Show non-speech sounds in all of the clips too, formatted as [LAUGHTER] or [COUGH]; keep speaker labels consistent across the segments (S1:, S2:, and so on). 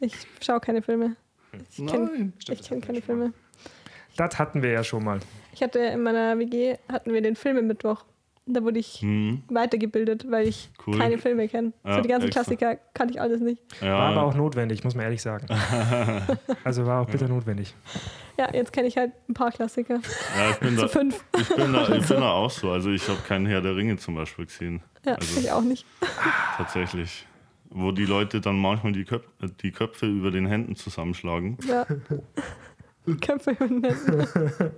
S1: Ich schaue keine Filme. Ich kenne kenn keine Filme.
S2: Das hatten wir ja schon mal.
S1: Ich hatte in meiner WG hatten wir den Filmemittwoch. Da wurde ich
S3: Hm,
S1: weitergebildet, weil ich
S3: Cool.
S1: keine Filme kenne.
S3: Ja,
S1: so die ganzen
S3: extra.
S1: Klassiker kannte ich alles nicht.
S3: ja,
S2: War aber auch notwendig, muss man ehrlich sagen. [LAUGHS] Also war auch bitter notwendig.
S1: Ja, jetzt kenne ich halt ein paar Klassiker.
S3: ja, ich bin [LAUGHS]
S1: So
S3: da,
S1: fünf.
S3: ich bin da, ich bin da [LAUGHS] auch so. Also ich habe keinen Herr der Ringe zum Beispiel gesehen.
S1: Ja,
S3: Also-
S1: ich auch nicht.
S3: Tatsächlich. Wo die Leute dann manchmal die, Köp die Köpfe über den Händen zusammenschlagen.
S1: Ja. [LAUGHS] Köpfe über den Händen. [LAUGHS]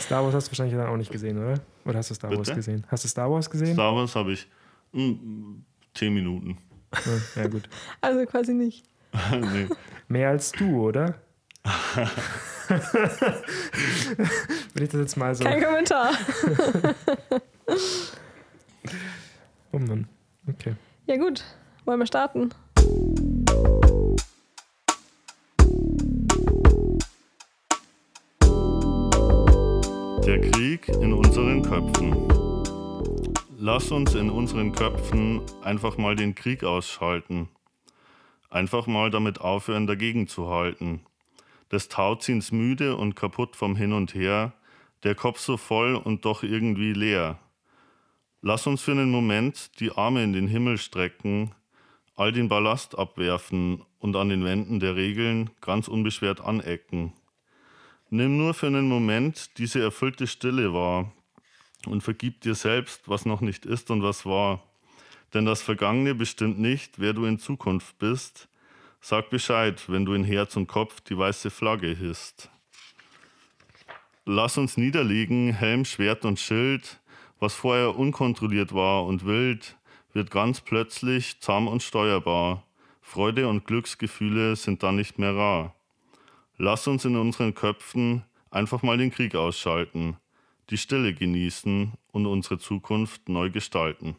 S2: Star Wars hast du wahrscheinlich dann auch nicht gesehen, oder? Oder hast du Star Wars
S3: Bitte?
S2: gesehen? Hast du Star Wars gesehen?
S3: Star Wars habe ich hm, zehn Minuten.
S2: Ja, ja, gut. [LAUGHS]
S1: Also quasi nicht.
S3: nee.
S2: Mehr als du, oder? Wenn ich das jetzt mal so.
S1: Kein Kommentar.
S2: Oh Mann. Okay.
S1: Ja gut, wollen wir starten?
S3: Der Krieg in unseren Köpfen. Lass uns in unseren Köpfen einfach mal den Krieg ausschalten. Einfach mal damit aufhören, dagegen zu halten. Des Tauziehens müde und kaputt vom Hin und Her, der Kopf so voll und doch irgendwie leer. Lass uns für einen Moment die Arme in den Himmel strecken, all den Ballast abwerfen und an den Wänden der Regeln ganz unbeschwert anecken. Nimm nur für einen Moment diese erfüllte Stille wahr und vergib dir selbst, was noch nicht ist und was war. Denn das Vergangene bestimmt nicht, wer du in Zukunft bist. Sag Bescheid, wenn du in Herz und Kopf die weiße Flagge hisst. Lass uns niederlegen, Helm, Schwert und Schild. Was vorher unkontrolliert war und wild, wird ganz plötzlich zahm und steuerbar. Freude und Glücksgefühle sind dann nicht mehr rar. Lass uns in unseren Köpfen einfach mal den Krieg ausschalten, die Stille genießen und unsere Zukunft neu gestalten.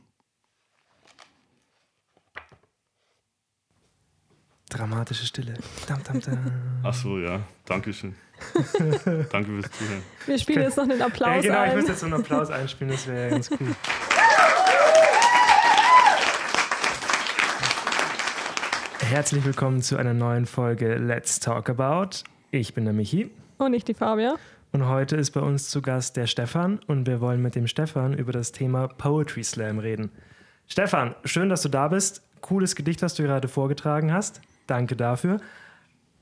S2: Dramatische Stille. Dam, dam, dam.
S3: Ach so, ja. Dankeschön. [LAUGHS] Danke fürs Zuhören.
S1: Wir spielen jetzt noch den Applaus
S2: Ja, genau, ich
S1: ein.
S2: müsste jetzt so einen Applaus einspielen, das wäre ganz cool. Herzlich willkommen zu einer neuen Folge Let's Talk About. Ich bin der Michi
S1: Und nicht die Fabia.
S2: und heute ist bei uns zu Gast der Stefan und wir wollen mit dem Stefan über das Thema Poetry Slam reden. Stefan, schön, dass du da bist. Cooles Gedicht, was du gerade vorgetragen hast. Danke dafür.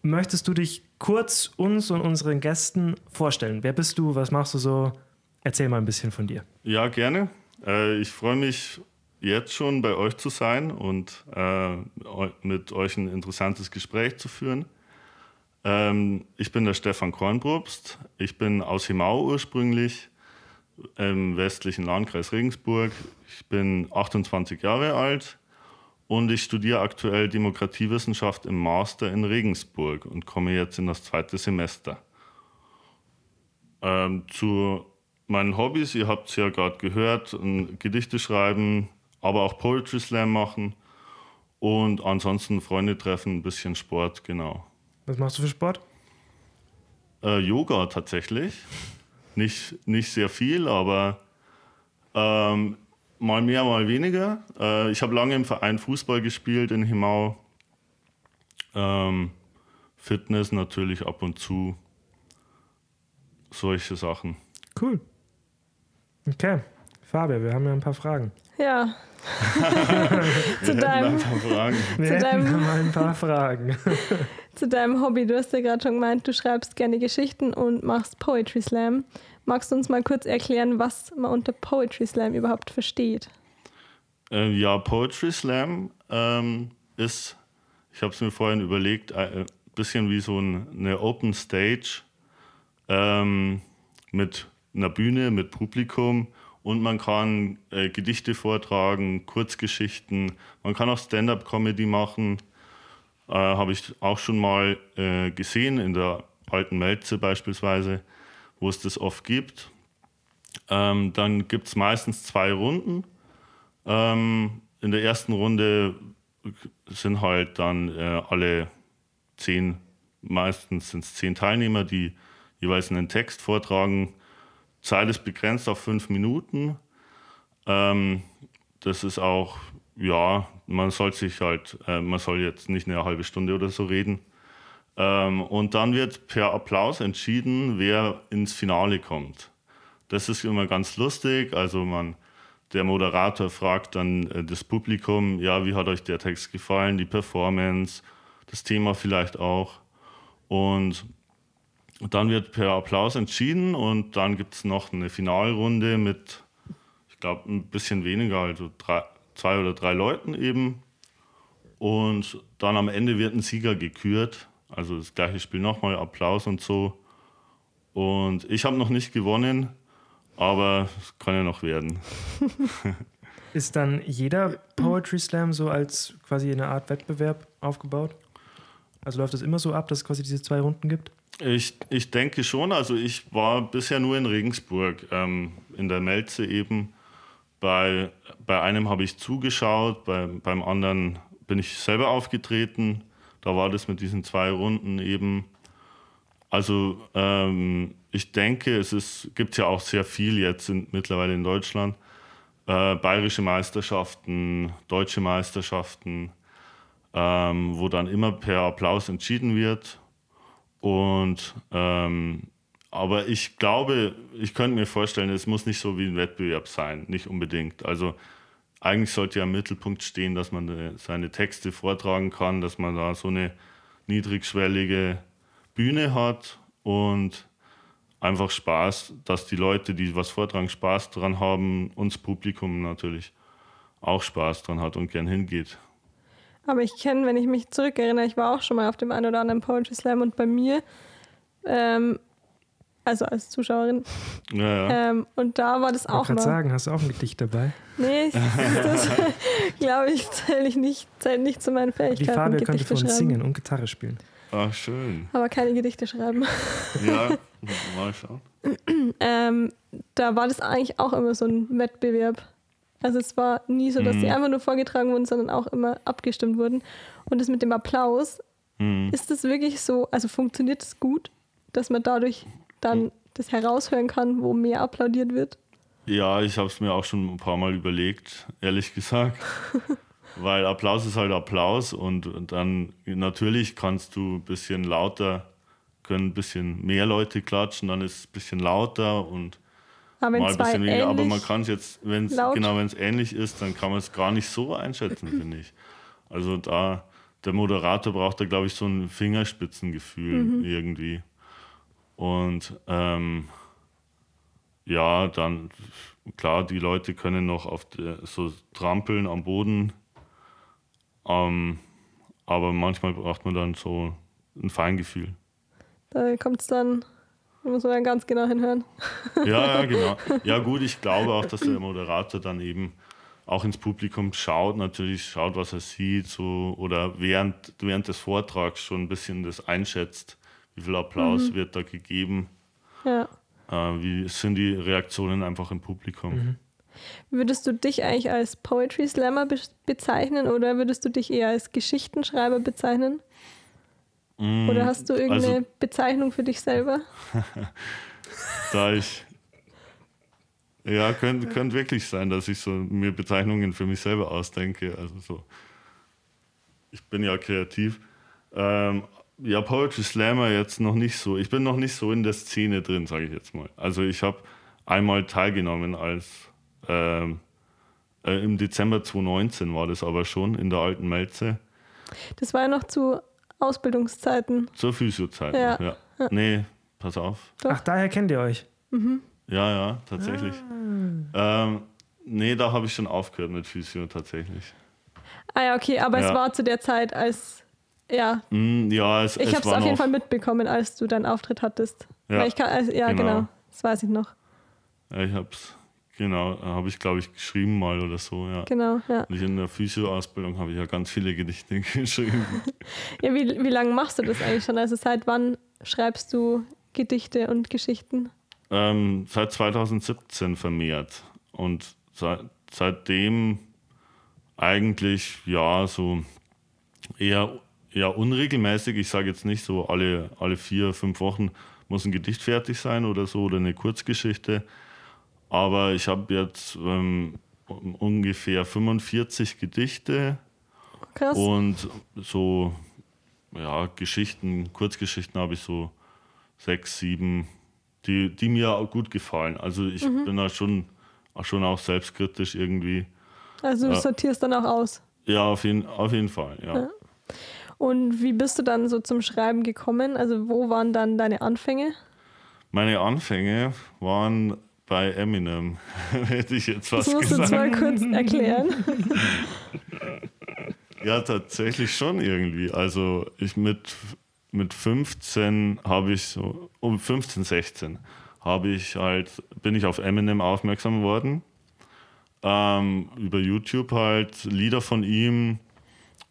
S2: Möchtest du dich kurz uns und unseren Gästen vorstellen? Wer bist du? Was machst du so? Erzähl mal ein bisschen von dir.
S3: Ja, gerne. Äh, ich freue mich jetzt schon bei euch zu sein und äh, mit euch ein interessantes Gespräch zu führen. Ähm, ich bin der Stefan Kornbrobst. Ich bin aus Himau ursprünglich, im westlichen Landkreis Regensburg. Ich bin 28 Jahre alt und ich studiere aktuell Demokratiewissenschaft im Master in Regensburg und komme jetzt in das zweite Semester. Ähm, zu meinen Hobbys, ihr habt es ja gerade gehört, ein Gedichte schreiben, aber auch Poetry Slam machen und ansonsten Freunde treffen, ein bisschen Sport, genau.
S2: Was machst du für Sport?
S3: Äh, Yoga tatsächlich. Nicht, nicht sehr viel, aber ähm, mal mehr, mal weniger. Äh, ich habe lange im Verein Fußball gespielt in Himau. Ähm, Fitness natürlich ab und zu. Solche Sachen.
S2: Cool. Okay. Fabio, wir haben ja ein paar Fragen.
S1: Ja. [LAUGHS] [LAUGHS] zu, deinem,
S3: Fragen.
S1: Zu deinem-
S2: mal ein paar Fragen. [LAUGHS]
S1: zu deinem Hobby. Du hast ja gerade schon gemeint, du schreibst gerne Geschichten und machst Poetry Slam. Magst du uns mal kurz erklären, was man unter Poetry Slam überhaupt versteht?
S3: Äh, ja, Poetry Slam ähm, ist, ich habe es mir vorhin überlegt, ein bisschen wie so ein, eine Open Stage ähm, mit einer Bühne, mit Publikum und man kann äh, Gedichte vortragen, Kurzgeschichten, man kann auch Stand-up-Comedy machen. Äh, habe ich auch schon mal äh, gesehen in der alten Melze beispielsweise, wo es das oft gibt. Ähm, dann gibt es meistens zwei Runden. Ähm, in der ersten Runde sind halt dann äh, alle zehn, meistens sind es zehn Teilnehmer, die jeweils einen Text vortragen. Zeit ist begrenzt auf fünf Minuten. Ähm, das ist auch, ja, man soll sich halt, äh, man soll jetzt nicht eine halbe Stunde oder so reden. Ähm, und dann wird per Applaus entschieden, wer ins Finale kommt. Das ist immer ganz lustig. Also man, der Moderator fragt dann äh, das Publikum, ja, wie hat euch der Text gefallen, die Performance, das Thema vielleicht auch. Und dann wird per Applaus entschieden und dann gibt es noch eine Finalrunde mit, ich glaube, ein bisschen weniger, also drei, zwei oder drei Leuten eben. Und dann am Ende wird ein Sieger gekürt. Also das gleiche Spiel nochmal, Applaus und so. Und ich habe noch nicht gewonnen, aber es kann ja noch werden. [LAUGHS]
S2: Ist dann jeder Poetry Slam so als quasi eine Art Wettbewerb aufgebaut? Also läuft das immer so ab, dass es quasi diese zwei Runden gibt?
S3: Ich, ich denke schon. Also ich war bisher nur in Regensburg, ähm, in der Melze eben. Bei, bei einem habe ich zugeschaut, bei, beim anderen bin ich selber aufgetreten. Da war das mit diesen zwei Runden eben. Also ähm, ich denke, es gibt ja auch sehr viel jetzt in, mittlerweile in Deutschland. Äh, bayerische Meisterschaften, deutsche Meisterschaften, ähm, wo dann immer per Applaus entschieden wird. Und ähm, aber ich glaube, ich könnte mir vorstellen, es muss nicht so wie ein Wettbewerb sein, nicht unbedingt. Also eigentlich sollte ja im Mittelpunkt stehen, dass man äh, seine Texte vortragen kann, dass man da so eine niedrigschwellige Bühne hat und einfach Spaß, dass die Leute, die was vortragen, Spaß dran haben, uns Publikum natürlich auch Spaß dran hat und gern hingeht.
S1: Aber ich kenne, wenn ich mich zurückerinnere, ich war auch schon mal auf dem einen oder anderen Poetry Slam und bei mir, ähm, also als Zuschauerin,
S3: Ja, ja.
S1: ähm, und da war das
S2: Ich
S1: auch
S2: gerade
S1: mal.
S2: sagen, hast du auch ein Gedicht dabei?
S1: Nee, das [LAUGHS] glaube ich, zähle ich nicht, zählt nicht zu meinen
S2: Die
S1: Fähigkeiten.
S2: Fabio könnte für uns singen und Gitarre spielen.
S3: Ach, schön.
S1: Aber keine Gedichte schreiben. [LAUGHS]
S3: Ja, mal schauen.
S1: Ähm, da war das eigentlich auch immer so ein Wettbewerb. Also es war nie so, dass
S3: Mhm.
S1: die einfach nur vorgetragen wurden, sondern auch immer abgestimmt wurden. Und das mit dem Applaus,
S3: Mhm.
S1: ist das wirklich so, also funktioniert es das gut, dass man dadurch dann das heraushören kann, wo mehr applaudiert wird?
S3: Ja, ich habe es mir auch schon ein paar Mal überlegt, ehrlich gesagt. [LAUGHS] Weil Applaus ist halt Applaus und, und dann natürlich kannst du ein bisschen lauter, können ein bisschen mehr Leute klatschen, dann ist es ein bisschen lauter und
S1: Aber
S3: mal ein bisschen weniger. Aber man kann es jetzt, wenn es genau, wenn es ähnlich ist, dann kann man es gar nicht so einschätzen, [LAUGHS] finde ich. Also da, der Moderator braucht da, glaube ich, so ein Fingerspitzengefühl
S1: Mhm.
S3: irgendwie. Und ähm, ja, dann klar, die Leute können noch auf der, so trampeln am Boden. Ähm, aber manchmal braucht man dann so ein Feingefühl.
S1: da kommt es dann, da muss man dann ganz genau hinhören.
S3: Ja, ja, [LAUGHS] genau. Ja, gut, ich glaube auch, dass der Moderator dann eben auch ins Publikum schaut, natürlich schaut, was er sieht, so oder während, während des Vortrags schon ein bisschen das einschätzt, wie viel Applaus wird da gegeben,
S1: Ja.
S3: äh, wie sind die Reaktionen einfach im Publikum.
S1: Würdest du dich eigentlich als Poetry Slammer be bezeichnen oder würdest du dich eher als Geschichtenschreiber bezeichnen?
S3: Mm,
S1: Oder hast du irgendeine
S3: also-
S1: Bezeichnung für dich selber? [LAUGHS]
S3: Da ich ja, könnte könnt wirklich sein, dass ich so mir Bezeichnungen für mich selber ausdenke. Also so, ich bin ja kreativ. Ähm, ja, Poetry Slammer jetzt noch nicht so. Ich bin noch nicht so in der Szene drin, sage ich jetzt mal. Also ich habe einmal teilgenommen als ähm, äh, im Dezember 2019 war das aber schon in der alten Melze
S1: Das war ja noch zu Ausbildungszeiten.
S3: zur Physiozeit.
S1: Ja.
S3: ja. Nee, pass auf.
S1: Doch.
S2: Ach, daher kennt ihr euch.
S3: Ja, ja, tatsächlich. Ähm, nee, da habe ich schon aufgehört mit Physio tatsächlich.
S1: Ah ja, okay, aber es
S3: Ja.
S1: war zu der Zeit, als, ja,
S3: Mm, ja, es,
S1: ich habe es auf jeden Fall mitbekommen, als du deinen Auftritt hattest.
S3: Ja,
S1: kann, also, ja, genau.
S3: genau.
S1: das weiß ich noch.
S3: Ich hab's, genau, habe ich glaube ich geschrieben mal oder so, ja.
S1: Genau, ja.
S3: Und ich in der Physio-Ausbildung habe ich ja ganz viele Gedichte [LAUGHS] geschrieben. [LAUGHS]
S1: ja wie, wie lange machst du das eigentlich schon? Also seit wann schreibst du Gedichte und Geschichten?
S3: ähm, seit 2017 vermehrt. Und seit, seitdem eigentlich, ja, so eher, eher unregelmäßig. Ich sage jetzt nicht so, alle, alle vier, fünf Wochen muss ein Gedicht fertig sein oder so oder eine Kurzgeschichte. Aber ich habe jetzt ähm, ungefähr 45 Gedichte
S1: Krass.
S3: Und so, ja, Geschichten, Kurzgeschichten habe ich so sechs, sieben, die, die mir auch gut gefallen. Also ich
S1: Mhm.
S3: bin da schon, auch schon auch selbstkritisch irgendwie.
S1: Also du
S3: Ja.
S1: sortierst dann auch aus.
S3: Ja, auf jeden, auf jeden Fall, ja.
S1: Ja. Und wie bist du dann so zum Schreiben gekommen? Also wo waren dann deine Anfänge?
S3: Meine Anfänge waren bei Eminem, [LAUGHS] hätte ich jetzt
S1: Das
S3: was
S1: musst du
S3: gesagt.
S1: jetzt mal kurz erklären. [LAUGHS]
S3: Ja, tatsächlich schon irgendwie. Also ich mit, mit 15 habe ich so, um 15, 16 habe ich halt, bin ich auf Eminem aufmerksam geworden. Ähm, über YouTube halt Lieder von ihm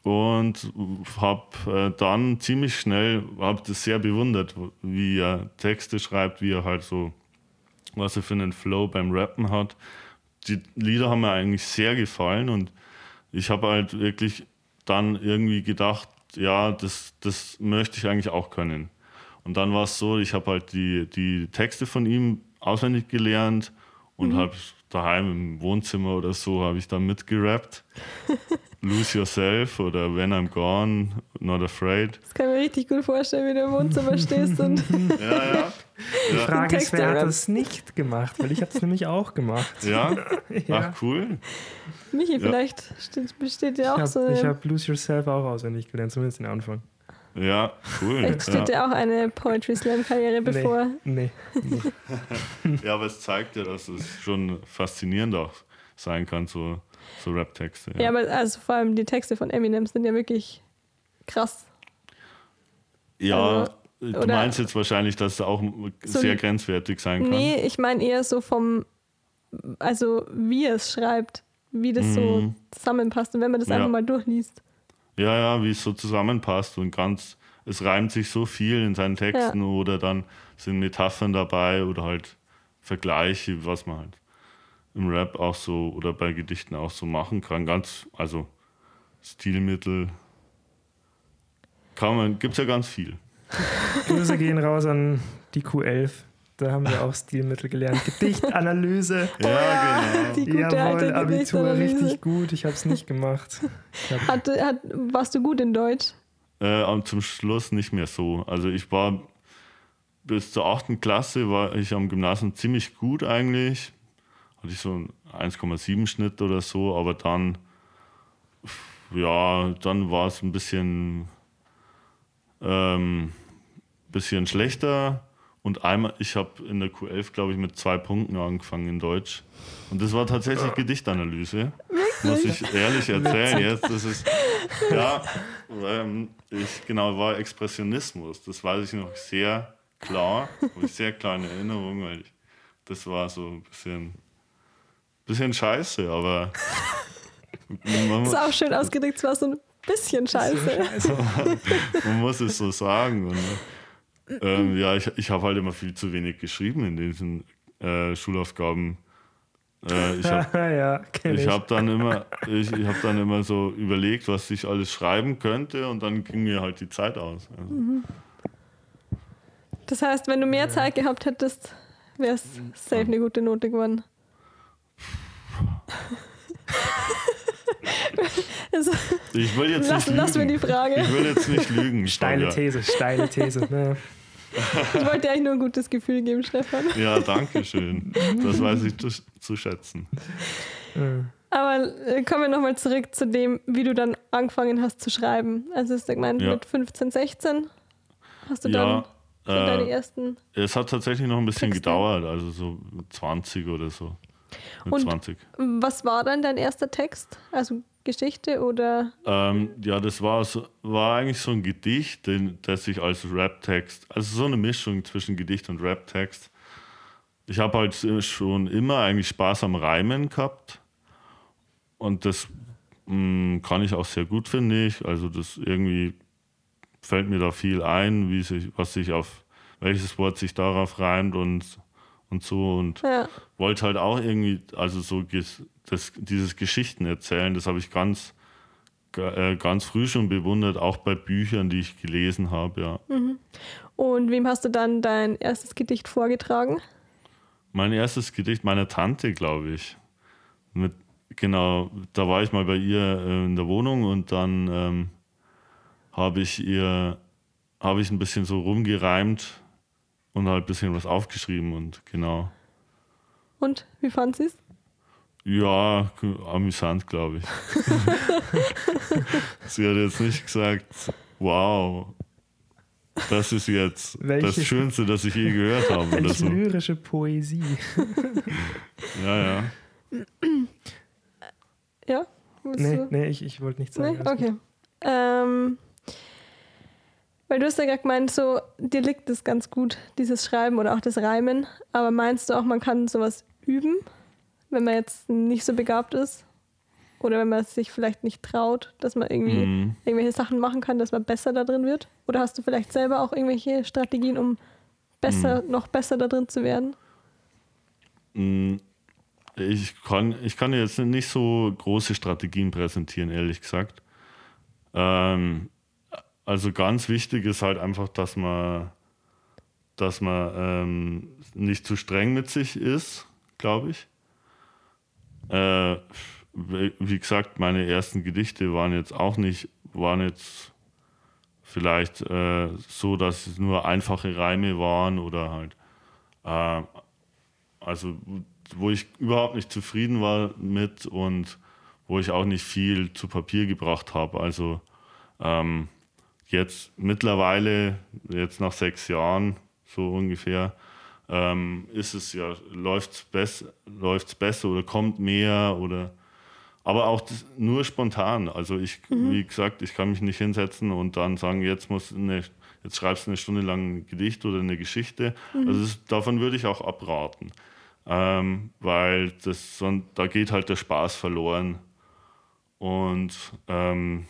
S3: und habe äh, dann ziemlich schnell, habe das sehr bewundert, wie er Texte schreibt, wie er halt so, was er für einen Flow beim Rappen hat. Die Lieder haben mir eigentlich sehr gefallen und ich habe halt wirklich dann irgendwie gedacht, ja, das, das möchte ich eigentlich auch können. Und dann war es so, ich habe halt die, die Texte von ihm auswendig gelernt und habe daheim im Wohnzimmer oder so habe ich dann mitgerappt. [LAUGHS] Lose Yourself oder When I'm Gone, Not Afraid.
S1: Das kann ich mir richtig gut vorstellen, wie du im Wohnzimmer [LAUGHS] stehst und
S3: Ja, ja. [LAUGHS]
S2: Die
S3: Ja,
S2: Frage ist, wer hat das nicht gemacht? Weil ich habe es nämlich auch gemacht.
S3: ja.
S2: Ja.
S3: Ach, cool.
S1: Michi, vielleicht steht, besteht ja auch
S2: Ich
S1: so
S2: habe
S1: eine,
S2: hab Lose Yourself auch auswendig gelernt, zumindest den Anfang.
S3: Ja, cool.
S1: vielleicht steht
S3: Ja.
S1: ja auch eine Poetry Slam Karriere bevor.
S2: Nee, nee. nee. [LAUGHS]
S3: ja, aber es zeigt ja, dass es schon faszinierend auch sein kann, so, so Rap-Texte.
S1: Ja. aber also vor allem die Texte von Eminem sind ja wirklich krass.
S3: Ja,
S1: Also,
S3: du meinst jetzt wahrscheinlich, dass es auch
S1: So
S3: sehr grenzwertig sein kann.
S1: Nee, ich meine eher so vom, also wie er es schreibt, wie das so
S3: Mhm.
S1: zusammenpasst und wenn man das
S3: Ja.
S1: einfach mal durchliest.
S3: Ja, ja, wie es so zusammenpasst und ganz, es reimt sich so viel in seinen Texten oder dann sind Metaphern dabei oder halt Vergleiche, was man halt im Rap auch so oder bei Gedichten auch so machen kann. Ganz, also Stilmittel. Kann man, gibt's ja ganz viel. [LAUGHS]
S2: Grüße gehen raus an die Q11. Da haben wir auch Stilmittel gelernt. Gedichtanalyse. [LAUGHS]
S3: Ja, genau.
S1: Die gute
S2: Jawohl,
S1: alte
S2: Abitur richtig gut. Ich habe es nicht gemacht.
S1: Hat, hat, warst du gut in Deutsch?
S3: Äh, und zum Schluss nicht mehr so. Also ich war bis zur 8. Klasse war ich am Gymnasium ziemlich gut eigentlich. Hatte ich so einen 1,7 Schnitt oder so, aber dann, ja, dann war es ein bisschen, ähm, bisschen schlechter. Und einmal, ich habe in der Q11, glaube ich, mit zwei Punkten angefangen in Deutsch. Und das war tatsächlich Gedichtanalyse. Muss ich ehrlich erzählen jetzt. Das ist, ja, ähm, ich, genau, war Expressionismus. Das weiß ich noch sehr klar. Habe ich sehr klar in Erinnerung, weil ich, das war so ein bisschen, bisschen scheiße, aber man,
S1: Das ist auch schön ausgedrückt, es war so ein bisschen [LAUGHS] scheiße.
S3: man muss es so sagen. Und, ähm, ja, ich, ich habe halt immer viel zu wenig geschrieben in diesen äh, Schulaufgaben. Äh, ich habe [LAUGHS]
S2: ja,
S3: habe dann immer, ich, ich habe dann immer so überlegt, was ich alles schreiben könnte, und dann ging mir halt die Zeit aus. Also,
S1: Das heißt, wenn du mehr Zeit gehabt hättest, wäre es safe eine gute Note geworden. [LAUGHS] also,
S3: ich will jetzt
S1: lass,
S3: nicht
S1: lass mir
S3: lügen.
S1: die Frage.
S3: Ich will jetzt nicht lügen. [LAUGHS]
S2: Steile. These, steile These. Ne?
S1: Ich wollte dir eigentlich nur ein gutes Gefühl geben, Stefan.
S3: Ja, danke schön. Das weiß ich zu, zu schätzen.
S1: Aber äh, kommen wir nochmal zurück zu dem, wie du dann angefangen hast zu schreiben. Also, ich meine,
S3: Ja.
S1: mit 15, 16 hast du dann
S3: Ja,
S1: deine
S3: äh,
S1: ersten.
S3: es hat tatsächlich noch ein bisschen
S1: Texte.
S3: gedauert, also so mit 20 oder so. Mit
S1: Und-
S3: 20.
S1: Was war dann dein erster Text? Also Geschichte oder.
S3: Ähm, ja, das war, so, war eigentlich so ein Gedicht, den, das sich als Rap-Text, also so eine Mischung zwischen Gedicht und Rap-Text. Ich habe halt schon immer eigentlich Spaß am Reimen gehabt. Und das mh, kann ich auch sehr gut, finde ich. Also das irgendwie fällt mir da viel ein, wie sich, was sich auf, welches Wort sich darauf reimt und, und so. Und
S1: Ja,
S3: wollte halt auch irgendwie, also so das, dieses Geschichten erzählen, das habe ich ganz, ga- äh, ganz früh schon bewundert, auch bei Büchern, die ich gelesen habe, ja.
S1: und wem hast du dann dein erstes Gedicht vorgetragen?
S3: Mein erstes Gedicht meiner Tante, glaube ich. Mit genau, da war ich mal bei ihr äh, in der Wohnung und dann ähm, habe ich ihr, habe ich ein bisschen so rumgereimt und halt ein bisschen was aufgeschrieben und genau.
S1: Und wie fand sie es?
S3: Ja, amüsant, glaube ich. [LAUGHS] sie hat jetzt nicht gesagt, wow, das ist jetzt
S2: Welche-
S3: das Schönste, das ich je gehört habe oder
S2: Welche
S3: so.
S2: lyrische Poesie. [LAUGHS]
S3: Ja, ja.
S1: Ja?
S2: Nee,
S1: du-
S2: nee, ich, ich wollte nichts sagen.
S1: Nee? Okay. Ähm, weil du hast ja gerade gemeint, so, dir liegt das ganz gut, dieses Schreiben oder auch das Reimen. Aber meinst du auch, man kann sowas üben, wenn man jetzt nicht so begabt ist? Oder wenn man es sich vielleicht nicht traut, dass man irgendwie
S3: Mhm.
S1: irgendwelche Sachen machen kann, dass man besser da drin wird? Oder hast du vielleicht selber auch irgendwelche Strategien, um besser,
S3: Mhm.
S1: noch besser da drin zu werden?
S3: Mm, Ich kann, ich kann jetzt nicht so große Strategien präsentieren, ehrlich gesagt. Ähm, also ganz wichtig ist halt einfach, dass man, dass man ähm, nicht zu streng mit sich ist, glaube ich. Äh, wie gesagt, meine ersten Gedichte waren jetzt auch nicht, waren jetzt vielleicht äh, so, dass es nur einfache Reime waren oder halt äh, also wo ich überhaupt nicht zufrieden war mit und wo ich auch nicht viel zu Papier gebracht habe. Also ähm, jetzt mittlerweile, jetzt nach sechs Jahren so ungefähr, ähm, ist es ja, läuft es bess läuft's besser oder kommt mehr oder aber auch das, nur spontan. Also ich, wie gesagt, ich kann mich nicht hinsetzen und dann sagen, jetzt muss eine, jetzt schreibst du eine Stunde lang ein Gedicht oder eine Geschichte. Also das, davon würde ich auch abraten. Ähm, weil das, da geht halt der Spaß verloren. Und ähm,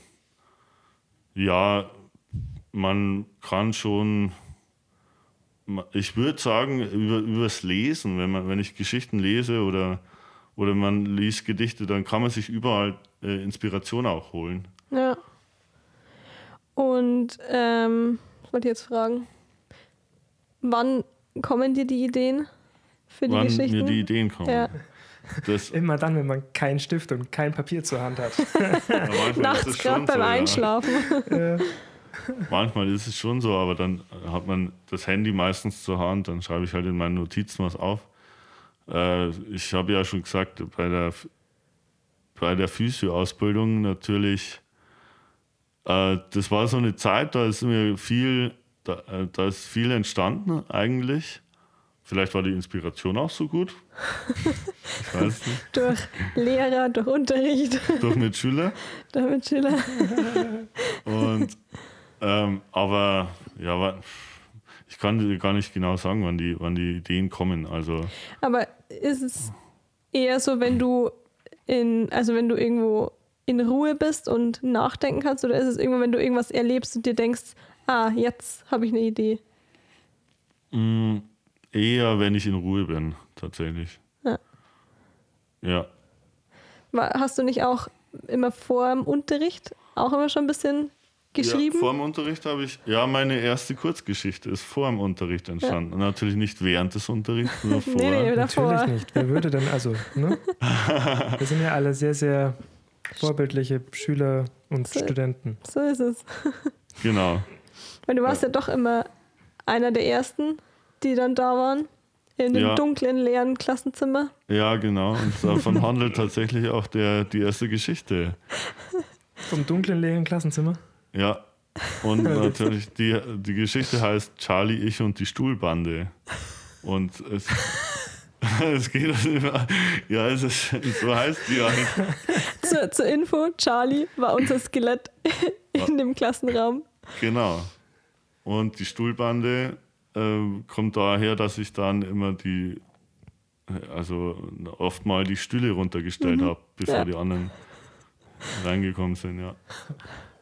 S3: ja, man kann schon, ich würde sagen, über, übers Lesen, wenn, man, wenn ich Geschichten lese oder, oder man liest Gedichte, dann kann man sich überall äh, Inspiration auch holen.
S1: Ja. Und ähm, was wollte ich jetzt fragen? Wann kommen dir die Ideen für die
S3: Wann
S1: Geschichten?
S3: mir die Ideen kommen.
S1: Ja.
S3: Das, [LAUGHS]
S2: Immer dann, wenn man keinen Stift und kein Papier zur Hand hat. [LAUGHS]
S3: ja,
S1: Nachts gerade beim
S3: so, ja.
S1: Einschlafen. [LAUGHS]
S2: äh,
S3: Manchmal ist es schon so, aber dann hat man das Handy meistens zur Hand, dann schreibe ich halt in meinen Notizen was auf. Äh, ich habe ja schon gesagt, bei der, bei der Physio-Ausbildung natürlich, äh, das war so eine Zeit, da ist mir viel, da, äh, da ist viel entstanden eigentlich. Vielleicht war die Inspiration auch so gut. Ich weiß nicht. [LAUGHS]
S1: durch Lehrer, durch Unterricht,
S3: Durch Mitschüler. [LAUGHS]
S1: durch Mitschüler.
S3: Und, ähm, aber ja, ich kann dir gar nicht genau sagen, wann die, wann die Ideen kommen. Also
S1: Aber ist es eher so, wenn du in, also wenn du irgendwo in Ruhe bist und nachdenken kannst, oder ist es irgendwo, wenn du irgendwas erlebst und dir denkst, ah, jetzt habe ich eine Idee?
S3: mh, eher, wenn ich in Ruhe bin, tatsächlich.
S1: Ja.
S3: Ja,
S1: Hast du nicht auch immer vor dem Unterricht auch immer schon ein bisschen geschrieben?
S3: Ja, vor dem Unterricht habe ich, ja, meine erste Kurzgeschichte ist vor dem Unterricht entstanden. Natürlich nicht während des Unterrichts, nur [LAUGHS] vor.
S1: nee, nee, davor.
S2: natürlich nicht. Wer würde denn, also, ne? [LAUGHS] Wir sind ja alle sehr, sehr vorbildliche Schüler und
S1: So.
S2: Studenten.
S1: So ist es. [LAUGHS]
S3: Genau.
S1: Weil du warst ja doch immer einer der ersten, die dann da waren. In dem
S3: Ja.
S1: dunklen, leeren Klassenzimmer.
S3: Ja, genau. Und davon handelt tatsächlich auch der, die erste Geschichte.
S2: Vom dunklen, leeren Klassenzimmer.
S3: Ja. Und [LAUGHS] natürlich, die, die Geschichte heißt Charlie, ich und die Stuhlbande. Und es, [LAUGHS] es geht ja, es ist, so heißt die halt. [LAUGHS]
S1: Zur, zur Info, Charlie war unser Skelett in dem Klassenraum.
S3: Genau. Und die Stuhlbande ähm, kommt daher, dass ich dann immer die, also oft mal die Stühle runtergestellt habe, bevor
S1: Ja.
S3: die anderen reingekommen sind, ja.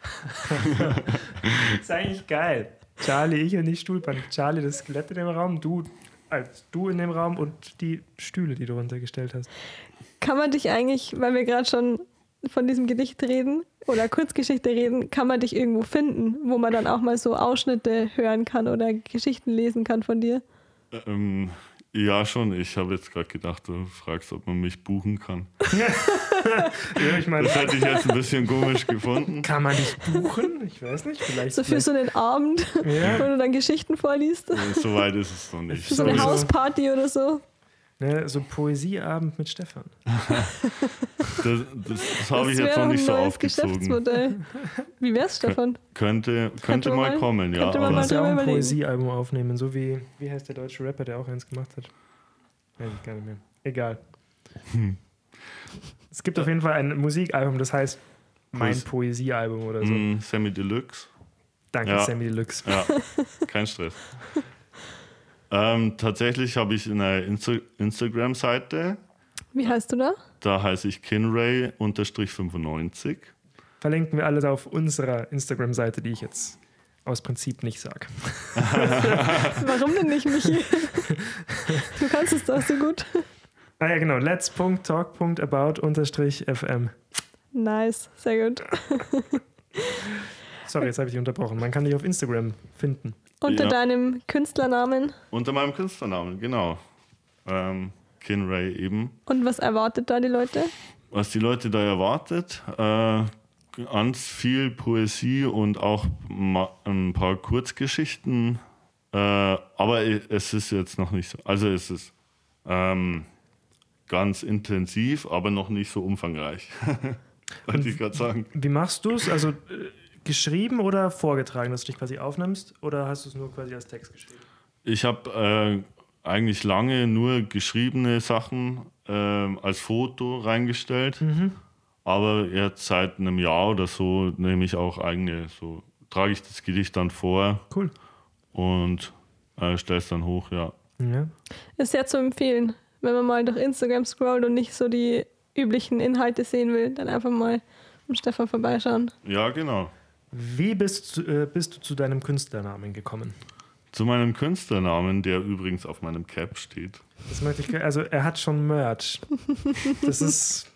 S3: [LAUGHS]
S2: ist eigentlich geil. Charlie, ich und die Stuhlbank. Charlie, das Skelett in dem Raum, du als du in dem Raum und die Stühle, die du runtergestellt hast.
S1: Kann man dich eigentlich, weil wir gerade schon von diesem Gedicht reden oder Kurzgeschichte reden, kann man dich irgendwo finden, wo man dann auch mal so Ausschnitte hören kann oder Geschichten lesen kann von dir?
S3: Ähm, Ja, schon. Ich habe jetzt gerade gedacht, du fragst, ob man mich buchen kann. [LAUGHS]
S2: Ja, ich meine,
S3: Das hätte ich jetzt ein bisschen komisch gefunden.
S2: kann man dich buchen? Ich weiß nicht, vielleicht.
S1: So für so einen Abend,
S2: Ja.
S1: wo du dann Geschichten vorliest.
S3: So weit ist es noch nicht.
S1: Für so eine. Hausparty oder so.
S2: Ne, so Poesieabend mit Stefan. [LAUGHS]
S3: Das, das, das habe ich jetzt noch nicht
S1: ein
S3: so
S1: neues
S3: aufgezogen.
S1: Geschäftsmodell. Wie wär's, Stefan?
S3: Könnte, könnte
S1: Könnte
S3: mal
S1: mal-
S3: kommen, ja.
S1: könnte man
S2: Du
S1: mal
S2: musst ja auch ein. Poesiealbum aufnehmen, so wie, wie heißt der deutsche Rapper, der auch eins gemacht hat? Weiß ich gar nicht mehr. Egal.
S3: Hm.
S2: Es gibt auf jeden Fall ein Musikalbum, das heißt Mein
S3: Poes-
S2: Poesiealbum oder so.
S3: Mm, Sammy Deluxe.
S2: Danke,
S3: Ja.
S2: Sammy Deluxe.
S3: Ja, [LAUGHS] kein Stress. Ähm, tatsächlich habe ich eine Insta Instagram-Seite,
S1: Wie heißt du da?
S3: da heiße ich kinray-95.
S2: Verlinken wir alles auf unserer Instagram-Seite, die ich jetzt aus Prinzip nicht sage. [LAUGHS]
S1: Warum denn nicht, Michi? [LAUGHS] Du kannst es doch so gut.
S2: Ah ja, genau. let's.talk.about-fm.
S1: Nice, sehr gut. [LAUGHS]
S2: Sorry, jetzt habe ich dich unterbrochen. Man kann dich auf Instagram finden.
S1: Unter
S3: Ja.
S1: deinem Künstlernamen.
S3: Unter meinem Künstlernamen, genau. Ähm, Kinray eben.
S1: Und was erwartet da die Leute?
S3: Was die Leute da erwartet, äh, ganz viel Poesie und auch ein paar Kurzgeschichten. Äh, aber es ist jetzt noch nicht so. Also es ist ähm, ganz intensiv, aber noch nicht so umfangreich. [LAUGHS] Wollte ich gerade sagen.
S2: Wie machst du es? Also äh, geschrieben oder vorgetragen, dass du dich quasi aufnimmst? Oder hast du es nur quasi als Text geschrieben?
S3: Ich habe äh, eigentlich lange nur geschriebene Sachen ähm, als Foto reingestellt. Aber jetzt seit einem Jahr oder so nehme ich auch eigene, so trage ich das Gedicht dann vor
S2: Cool.
S3: und äh, stelle es dann hoch, ja.
S2: Ja.
S1: Ist sehr zu empfehlen, wenn man mal durch Instagram scrollt und nicht so die üblichen Inhalte sehen will, dann einfach mal am Stefan vorbeischauen.
S3: Ja, genau.
S2: Wie bist, du- äh, bist du zu deinem Künstlernamen gekommen?
S3: Zu meinem Künstlernamen, der übrigens auf meinem Cap steht.
S2: Das möchte ich. Also, er hat schon Merch. Das ist.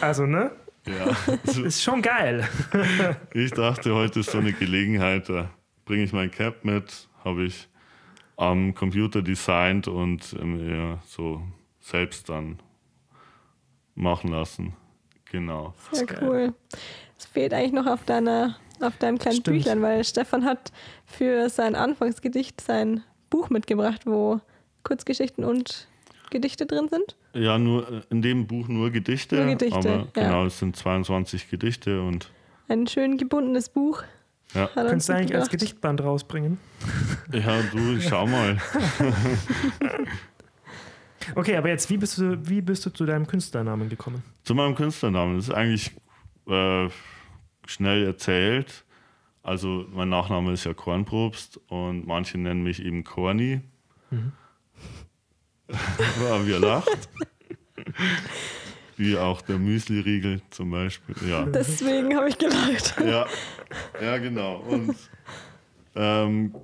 S2: Also, ne?
S3: Ja, also [LAUGHS]
S2: Ist schon geil. [LAUGHS]
S3: ich dachte, heute ist so eine Gelegenheit, da bringe ich mein Cap mit, habe ich am Computer designt und mir so selbst dann machen lassen. Genau.
S1: Sehr cool. Es fehlt eigentlich noch auf deiner, auf deinem kleinen
S2: Stimmt.
S1: Büchlein, weil Stefan hat für sein Anfangsgedicht sein Buch mitgebracht, wo Kurzgeschichten und Gedichte drin sind.
S3: Ja, nur in dem Buch nur Gedichte.
S1: Nur Gedichte,
S3: aber
S1: ja.
S3: genau, es sind 22 Gedichte und
S1: Ein schön gebundenes Buch.
S3: ja.
S2: Könntest du eigentlich als. Gedichtband rausbringen?
S3: Ja, du, schau mal. [LAUGHS]
S2: Okay, aber jetzt, wie bist du, wie bist du zu deinem Künstlernamen gekommen?
S3: Zu meinem Künstlernamen. Das ist eigentlich äh, schnell erzählt. Also mein Nachname ist ja Kornprobst und manche nennen mich eben Korni. [LAUGHS] Aber wir lacht. Wie auch der Müsli-Riegel zum Beispiel. Ja,
S1: Deswegen habe ich gelacht.
S3: ja, ja genau. Und ähm,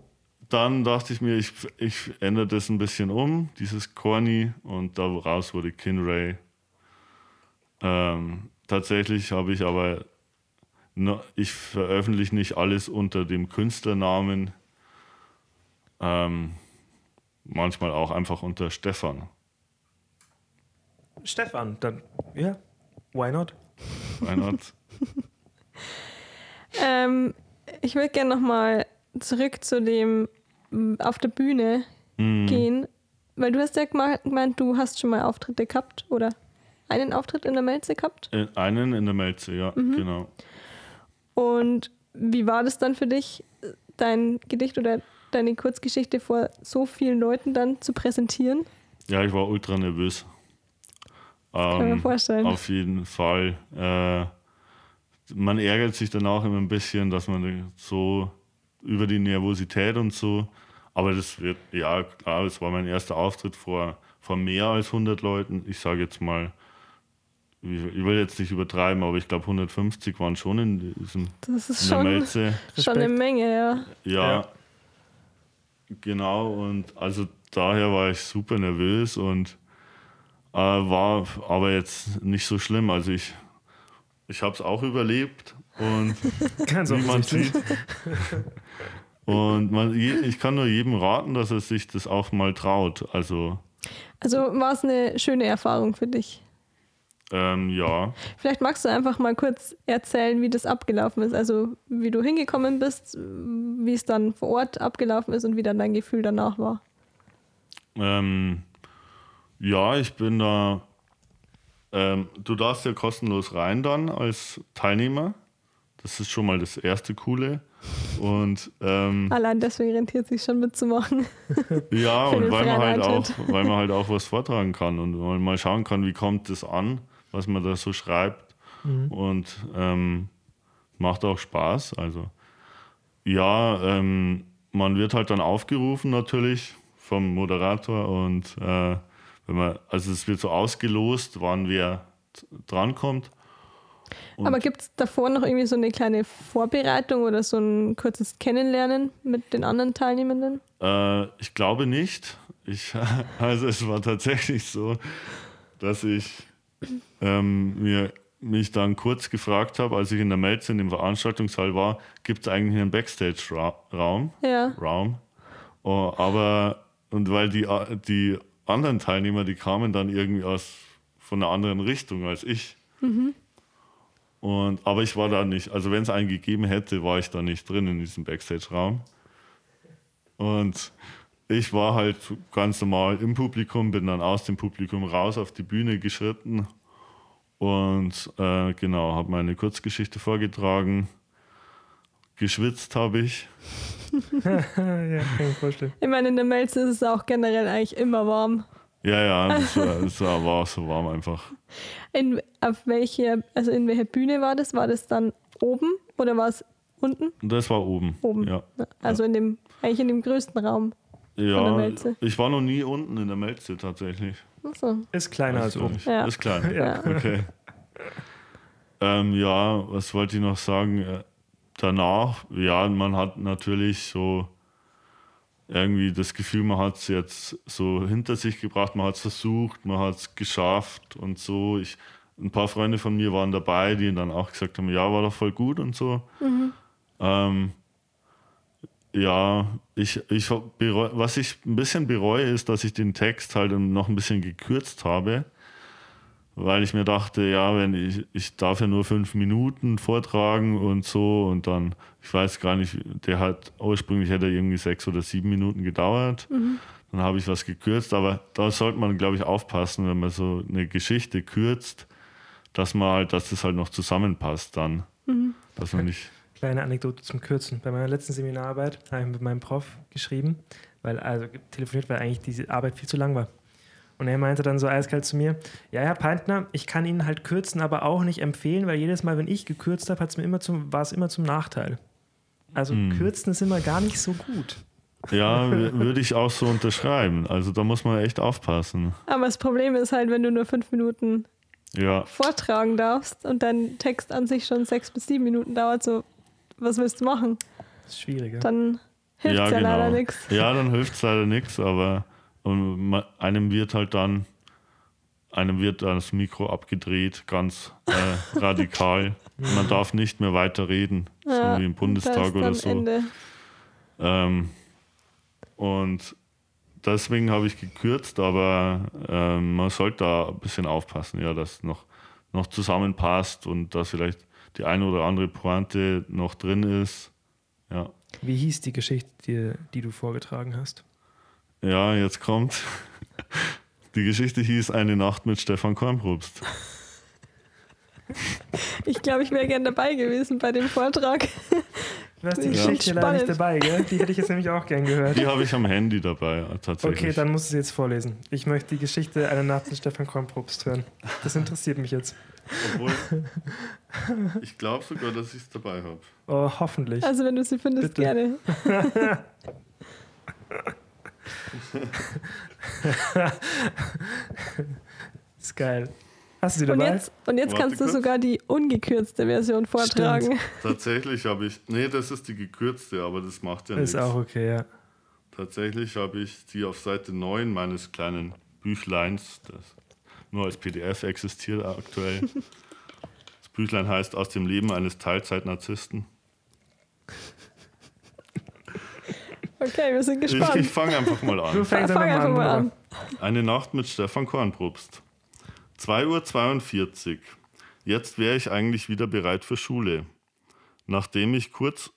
S3: dann dachte ich mir, ich, ich ändere das ein bisschen um, dieses Corny, und daraus wurde Kinray. Ähm, tatsächlich habe ich aber, no, ich veröffentliche nicht alles unter dem Künstlernamen, ähm, manchmal auch einfach unter Stefan.
S2: Stefan, dann, ja, why not?
S3: Why not? [LAUGHS]
S1: Ähm, ich würde gerne nochmal zurück zu dem auf der Bühne
S3: Hm.
S1: gehen, weil du hast ja gemeint, du hast schon mal Auftritte gehabt oder einen Auftritt in der Melze gehabt.
S3: Äh, Einen in der Melze, ja, genau.
S1: Und wie war das dann für dich, dein Gedicht oder deine Kurzgeschichte vor so vielen Leuten dann zu präsentieren?
S3: Ja, ich war ultra nervös.
S1: Kann man
S3: Ähm,
S1: vorstellen.
S3: Auf jeden Fall. Äh, man ärgert sich dann auch immer ein bisschen, dass man so über die Nervosität und so. Aber das wird, ja klar, das war mein erster Auftritt vor, vor mehr als 100 Leuten. Ich sage jetzt mal, ich will jetzt nicht übertreiben, aber ich glaube 150 waren schon in, diesem,
S1: Das ist schon,
S3: Melze.
S1: schon eine. Menge, ja.
S3: Ja,
S2: Ja.
S3: genau. Und also daher war ich super nervös und äh, war aber jetzt nicht so schlimm. Also ich, ich habe es auch überlebt und [LAUGHS]
S2: Ganz
S3: wie man sieht. Und man, ich kann nur jedem raten, dass er sich das auch mal traut. Also
S1: Also war es eine schöne Erfahrung für dich.
S3: Ähm, ja,
S1: Vielleicht magst du einfach mal kurz erzählen, wie das abgelaufen ist. Also wie du hingekommen bist, wie es dann vor Ort abgelaufen ist und wie dann dein Gefühl danach war.
S3: ähm, ja, ich bin da. Ähm, du darfst ja kostenlos rein dann als Teilnehmer. Das ist schon mal das erste Coole. Und ähm,
S1: Allein deswegen rentiert sich schon mitzumachen. [LAUGHS]
S3: Ja, und weil man, halt auch, [LAUGHS] weil man halt auch was vortragen kann und man mal schauen kann, wie kommt das an, was man da so schreibt. Und ähm, macht auch Spaß. Also ja, ähm, man wird halt dann aufgerufen natürlich vom Moderator und äh, wenn man, also es wird so ausgelost, wann wer drankommt. Und-
S1: Aber gibt es davor noch irgendwie so eine kleine Vorbereitung oder so ein kurzes Kennenlernen mit den anderen Teilnehmenden?
S3: Äh, ich glaube nicht. Ich, [LAUGHS] also es war tatsächlich so, dass ich ähm, mir, mich dann kurz gefragt habe, als ich in der Melze in dem Veranstaltungssaal war, gibt es eigentlich einen Backstage-Raum?
S1: Ja.
S3: Raum. Oh, aber, und weil die, die anderen Teilnehmer, die kamen dann irgendwie aus von einer anderen Richtung als ich. Und, aber ich war da nicht, also wenn es einen gegeben hätte, war ich da nicht drin in diesem Backstage-Raum. Und ich war halt ganz normal im Publikum, bin dann aus dem Publikum raus auf die Bühne geschritten und äh, genau, habe meine Kurzgeschichte vorgetragen. Geschwitzt habe ich. [LAUGHS]
S2: ja, kann ich mir vorstellen.
S1: Ich meine, in der Melze ist es auch generell eigentlich immer warm.
S3: Ja, ja, [LAUGHS] das war, das war, auch so warm einfach.
S1: In, auf welche, also in welcher Bühne war das? War das dann oben oder war es unten?
S3: Das war oben.
S1: Oben.
S3: Ja.
S1: Also in dem, eigentlich in dem größten Raum. Der
S3: Ja,
S1: Melze.
S3: ich war noch nie unten in der Melze tatsächlich.
S1: Achso.
S2: Ist kleiner als oben.
S1: Ja.
S3: Ist klein. [LAUGHS]
S1: Ja.
S3: Okay. Ähm, ja, was wollte ich noch sagen? Äh, Danach, ja, man hat natürlich so irgendwie das Gefühl, man hat es jetzt so hinter sich gebracht, man hat es versucht, man hat es geschafft und so. Ich, ein paar Freunde von mir waren dabei, die dann auch gesagt haben, ja, war doch voll gut und so. Ähm, ja, ich, ich was ich ein bisschen bereue, ist, dass ich den Text halt noch ein bisschen gekürzt habe, weil ich mir dachte, ja, wenn ich, ich darf ja nur fünf Minuten vortragen und so und dann, ich weiß gar nicht, der hat ursprünglich hätte er irgendwie sechs oder sieben Minuten gedauert. Dann habe ich was gekürzt, aber da sollte man, glaube ich, aufpassen, wenn man so eine Geschichte kürzt, dass man halt, dass das halt noch zusammenpasst dann. Dass man nicht.
S2: Kleine Anekdote zum Kürzen. Bei meiner letzten Seminararbeit habe ich mit meinem Prof geschrieben, weil, also telefoniert, weil eigentlich diese Arbeit viel zu lang war. Und er meinte dann so eiskalt zu mir: Ja, Herr Peintner, ich kann Ihnen halt kürzen, aber auch nicht empfehlen, weil jedes Mal, wenn ich gekürzt habe, hat's mir immer zum, war es immer zum Nachteil. Also kürzen ist immer gar nicht so gut.
S3: Ja, [LAUGHS] würde ich auch so unterschreiben. Also da muss man echt aufpassen.
S1: Aber das Problem ist halt, wenn du nur fünf Minuten
S3: Ja,
S1: vortragen darfst und dein Text an sich schon sechs bis sieben Minuten dauert, so, was willst du machen?
S2: Das ist schwieriger.
S1: Dann hilft
S3: ja,
S1: ja,
S3: genau.
S1: leider nichts.
S3: Ja, dann hilft es leider nichts, aber einem wird halt dann, einem wird das Mikro abgedreht, ganz äh, radikal. [LAUGHS] Man darf nicht mehr weiter reden, so wie im Bundestag oder so.
S1: Ende.
S3: Ähm, und deswegen habe ich gekürzt, aber ähm, man sollte da ein bisschen aufpassen, ja, dass noch, noch zusammenpasst und dass vielleicht die eine oder andere Pointe noch drin ist. Ja,
S2: Wie hieß die Geschichte, die, die du vorgetragen hast?
S3: ja jetzt kommt. Die Geschichte hieß Eine Nacht mit Stefan Kornprobst.
S1: Ich glaube, ich wäre gern dabei gewesen bei dem Vortrag.
S2: Du hast die
S1: Ja.
S2: Geschichte leider nicht dabei, gell? Die hätte ich jetzt nämlich auch gern gehört.
S3: Die habe ich am Handy dabei, äh, tatsächlich.
S2: Okay, dann musst du sie jetzt vorlesen. Ich möchte die Geschichte einer Nacht mit Stefan Kornprobst hören. Das interessiert mich jetzt.
S3: Obwohl, [LAUGHS] ich glaube sogar, dass ich es dabei habe.
S2: Oh, hoffentlich.
S1: Also, wenn du sie findest,
S2: Bitte.
S1: gerne. [LAUGHS]
S2: ist geil. Hast du sie
S1: Und
S2: dabei?
S1: jetzt, und jetzt kannst du
S3: kurz.
S1: sogar die ungekürzte Version vortragen. [LAUGHS]
S3: Tatsächlich habe ich, nee, das ist die gekürzte, aber das macht ja nichts.
S2: ist auch okay, ja.
S3: Tatsächlich habe ich die auf Seite 9 meines kleinen Büchleins, das nur als PDF existiert aktuell. [LAUGHS] Das Büchlein heißt Aus dem Leben eines Teilzeitnarzissten.
S1: Okay, wir sind
S3: Ich,
S1: gespannt.
S3: ich fange einfach mal
S2: Du
S3: an.
S2: fängst
S1: Fang
S2: einfach mal
S1: einfach
S2: an.
S1: mal an.
S2: wunderbar.
S3: Eine Nacht mit Stefan Kornprobst. 2.42 Uhr. Jetzt wäre ich eigentlich wieder bereit für Schule. Nachdem ich kurz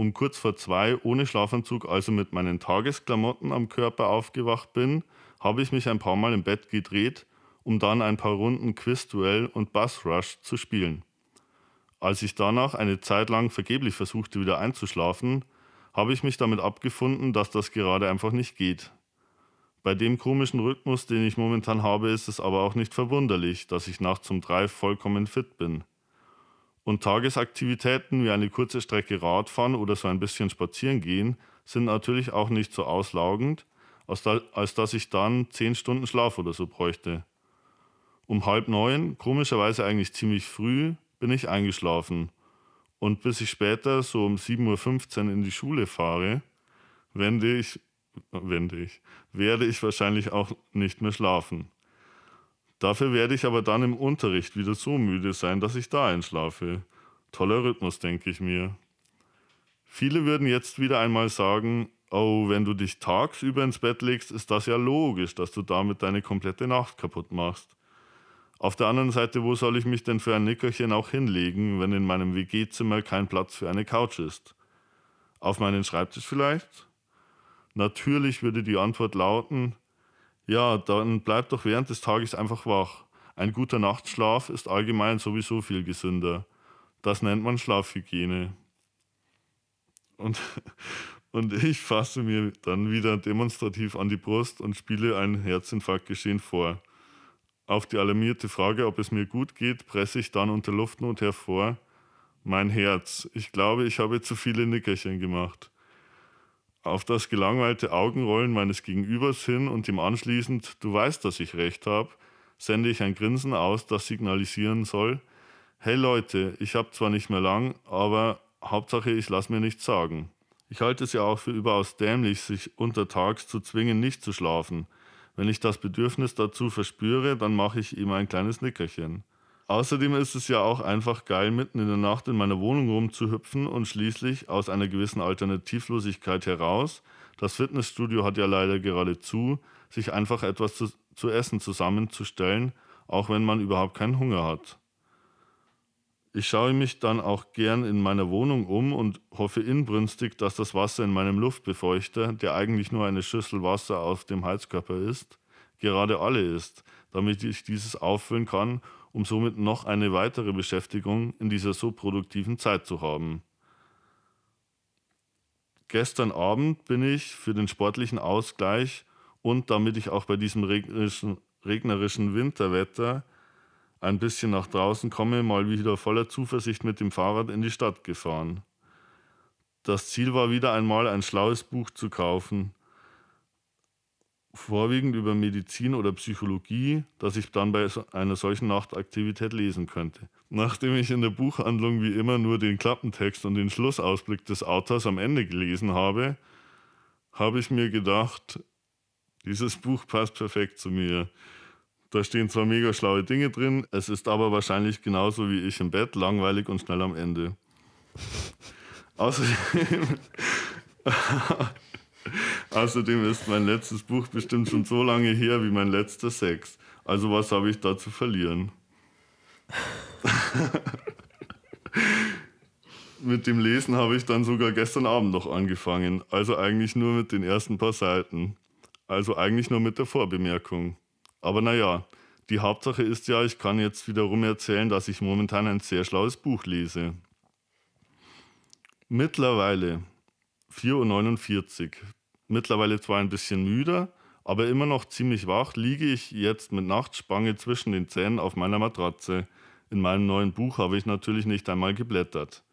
S3: um kurz vor zwei ohne Schlafanzug, also mit meinen Tagesklamotten am Körper aufgewacht bin, habe ich mich ein paar Mal im Bett gedreht, um dann ein paar Runden Quizduell und Bus Rush zu spielen. Als ich danach eine Zeit lang vergeblich versuchte, wieder einzuschlafen, habe ich mich damit abgefunden, dass das gerade einfach nicht geht. Bei dem komischen Rhythmus, den ich momentan habe, ist es aber auch nicht verwunderlich, dass ich nachts um drei vollkommen fit bin. Und Tagesaktivitäten wie eine kurze Strecke Radfahren oder so ein bisschen spazieren gehen sind natürlich auch nicht so auslaugend, als, da, als dass ich dann zehn Stunden Schlaf oder so bräuchte. Um halb neun, komischerweise eigentlich ziemlich früh, bin ich eingeschlafen. Und bis ich später so um 7.15 Uhr in die Schule fahre, wende ich, werde ich wahrscheinlich auch nicht mehr schlafen. Dafür werde ich aber dann im Unterricht wieder so müde sein, dass ich da einschlafe. Toller Rhythmus, denke ich mir. Viele würden jetzt wieder einmal sagen, oh, wenn du dich tagsüber ins Bett legst, ist das ja logisch, dass du damit deine komplette Nacht kaputt machst. Auf der anderen Seite, wo soll ich mich denn für ein Nickerchen auch hinlegen, wenn in meinem WG-Zimmer kein Platz für eine Couch ist? Auf meinen Schreibtisch vielleicht? Natürlich würde die Antwort lauten, ja, dann bleib doch während des Tages einfach wach. Ein guter Nachtschlaf ist allgemein sowieso viel gesünder. Das nennt man Schlafhygiene. Und, [LAUGHS] und ich fasse mir dann wieder demonstrativ an die Brust und spiele ein Herzinfarktgeschehen vor. Auf die alarmierte Frage, ob es mir gut geht, presse ich dann unter Luftnot hervor. Mein Herz. Ich glaube, ich habe zu viele Nickerchen gemacht. Auf das gelangweilte Augenrollen meines Gegenübers hin und ihm anschließend, du weißt, dass ich recht habe, sende ich ein Grinsen aus, das signalisieren soll, hey Leute, ich habe zwar nicht mehr lang, aber Hauptsache ich lasse mir nichts sagen. Ich halte es ja auch für überaus dämlich, sich untertags zu zwingen, nicht zu schlafen. Wenn ich das Bedürfnis dazu verspüre, dann mache ich ihm ein kleines Nickerchen. Außerdem ist es ja auch einfach geil, mitten in der Nacht in meiner Wohnung rumzuhüpfen und schließlich aus einer gewissen Alternativlosigkeit heraus, das Fitnessstudio hat ja leider gerade zu, sich einfach etwas zu, zu essen zusammenzustellen, auch wenn man überhaupt keinen Hunger hat. Ich schaue mich dann auch gern in meiner Wohnung um und hoffe inbrünstig, dass das Wasser in meinem Luftbefeuchter, der eigentlich nur eine Schüssel Wasser auf dem Heizkörper ist, gerade alle ist, damit ich dieses auffüllen kann um somit noch eine weitere Beschäftigung in dieser so produktiven Zeit zu haben. Gestern Abend bin ich für den sportlichen Ausgleich und damit ich auch bei diesem regnerischen, regnerischen Winterwetter ein bisschen nach draußen komme, mal wieder voller Zuversicht mit dem Fahrrad in die Stadt gefahren. Das Ziel war wieder einmal ein schlaues Buch zu kaufen, vorwiegend über Medizin oder Psychologie, das ich dann bei einer solchen Nachtaktivität lesen könnte. Nachdem ich in der Buchhandlung wie immer nur den Klappentext und den Schlussausblick des Autors am Ende gelesen habe, habe ich mir gedacht, dieses Buch passt perfekt zu mir. Da stehen zwar mega schlaue Dinge drin, es ist aber wahrscheinlich genauso wie ich im Bett, langweilig und schnell am Ende. [LAUGHS] Außerdem [LAUGHS] Außerdem ist mein letztes Buch bestimmt schon so lange her wie mein letzter Sex. Also was habe ich da zu verlieren? [LAUGHS] mit dem Lesen habe ich dann sogar gestern Abend noch angefangen. Also eigentlich nur mit den ersten paar Seiten. Also eigentlich nur mit der Vorbemerkung. Aber naja, die Hauptsache ist ja, ich kann jetzt wiederum erzählen, dass ich momentan ein sehr schlaues Buch lese. Mittlerweile 4.49 Uhr. Mittlerweile zwar ein bisschen müder, aber immer noch ziemlich wach, liege ich jetzt mit Nachtspange zwischen den Zähnen auf meiner Matratze. In meinem neuen Buch habe ich natürlich nicht einmal geblättert.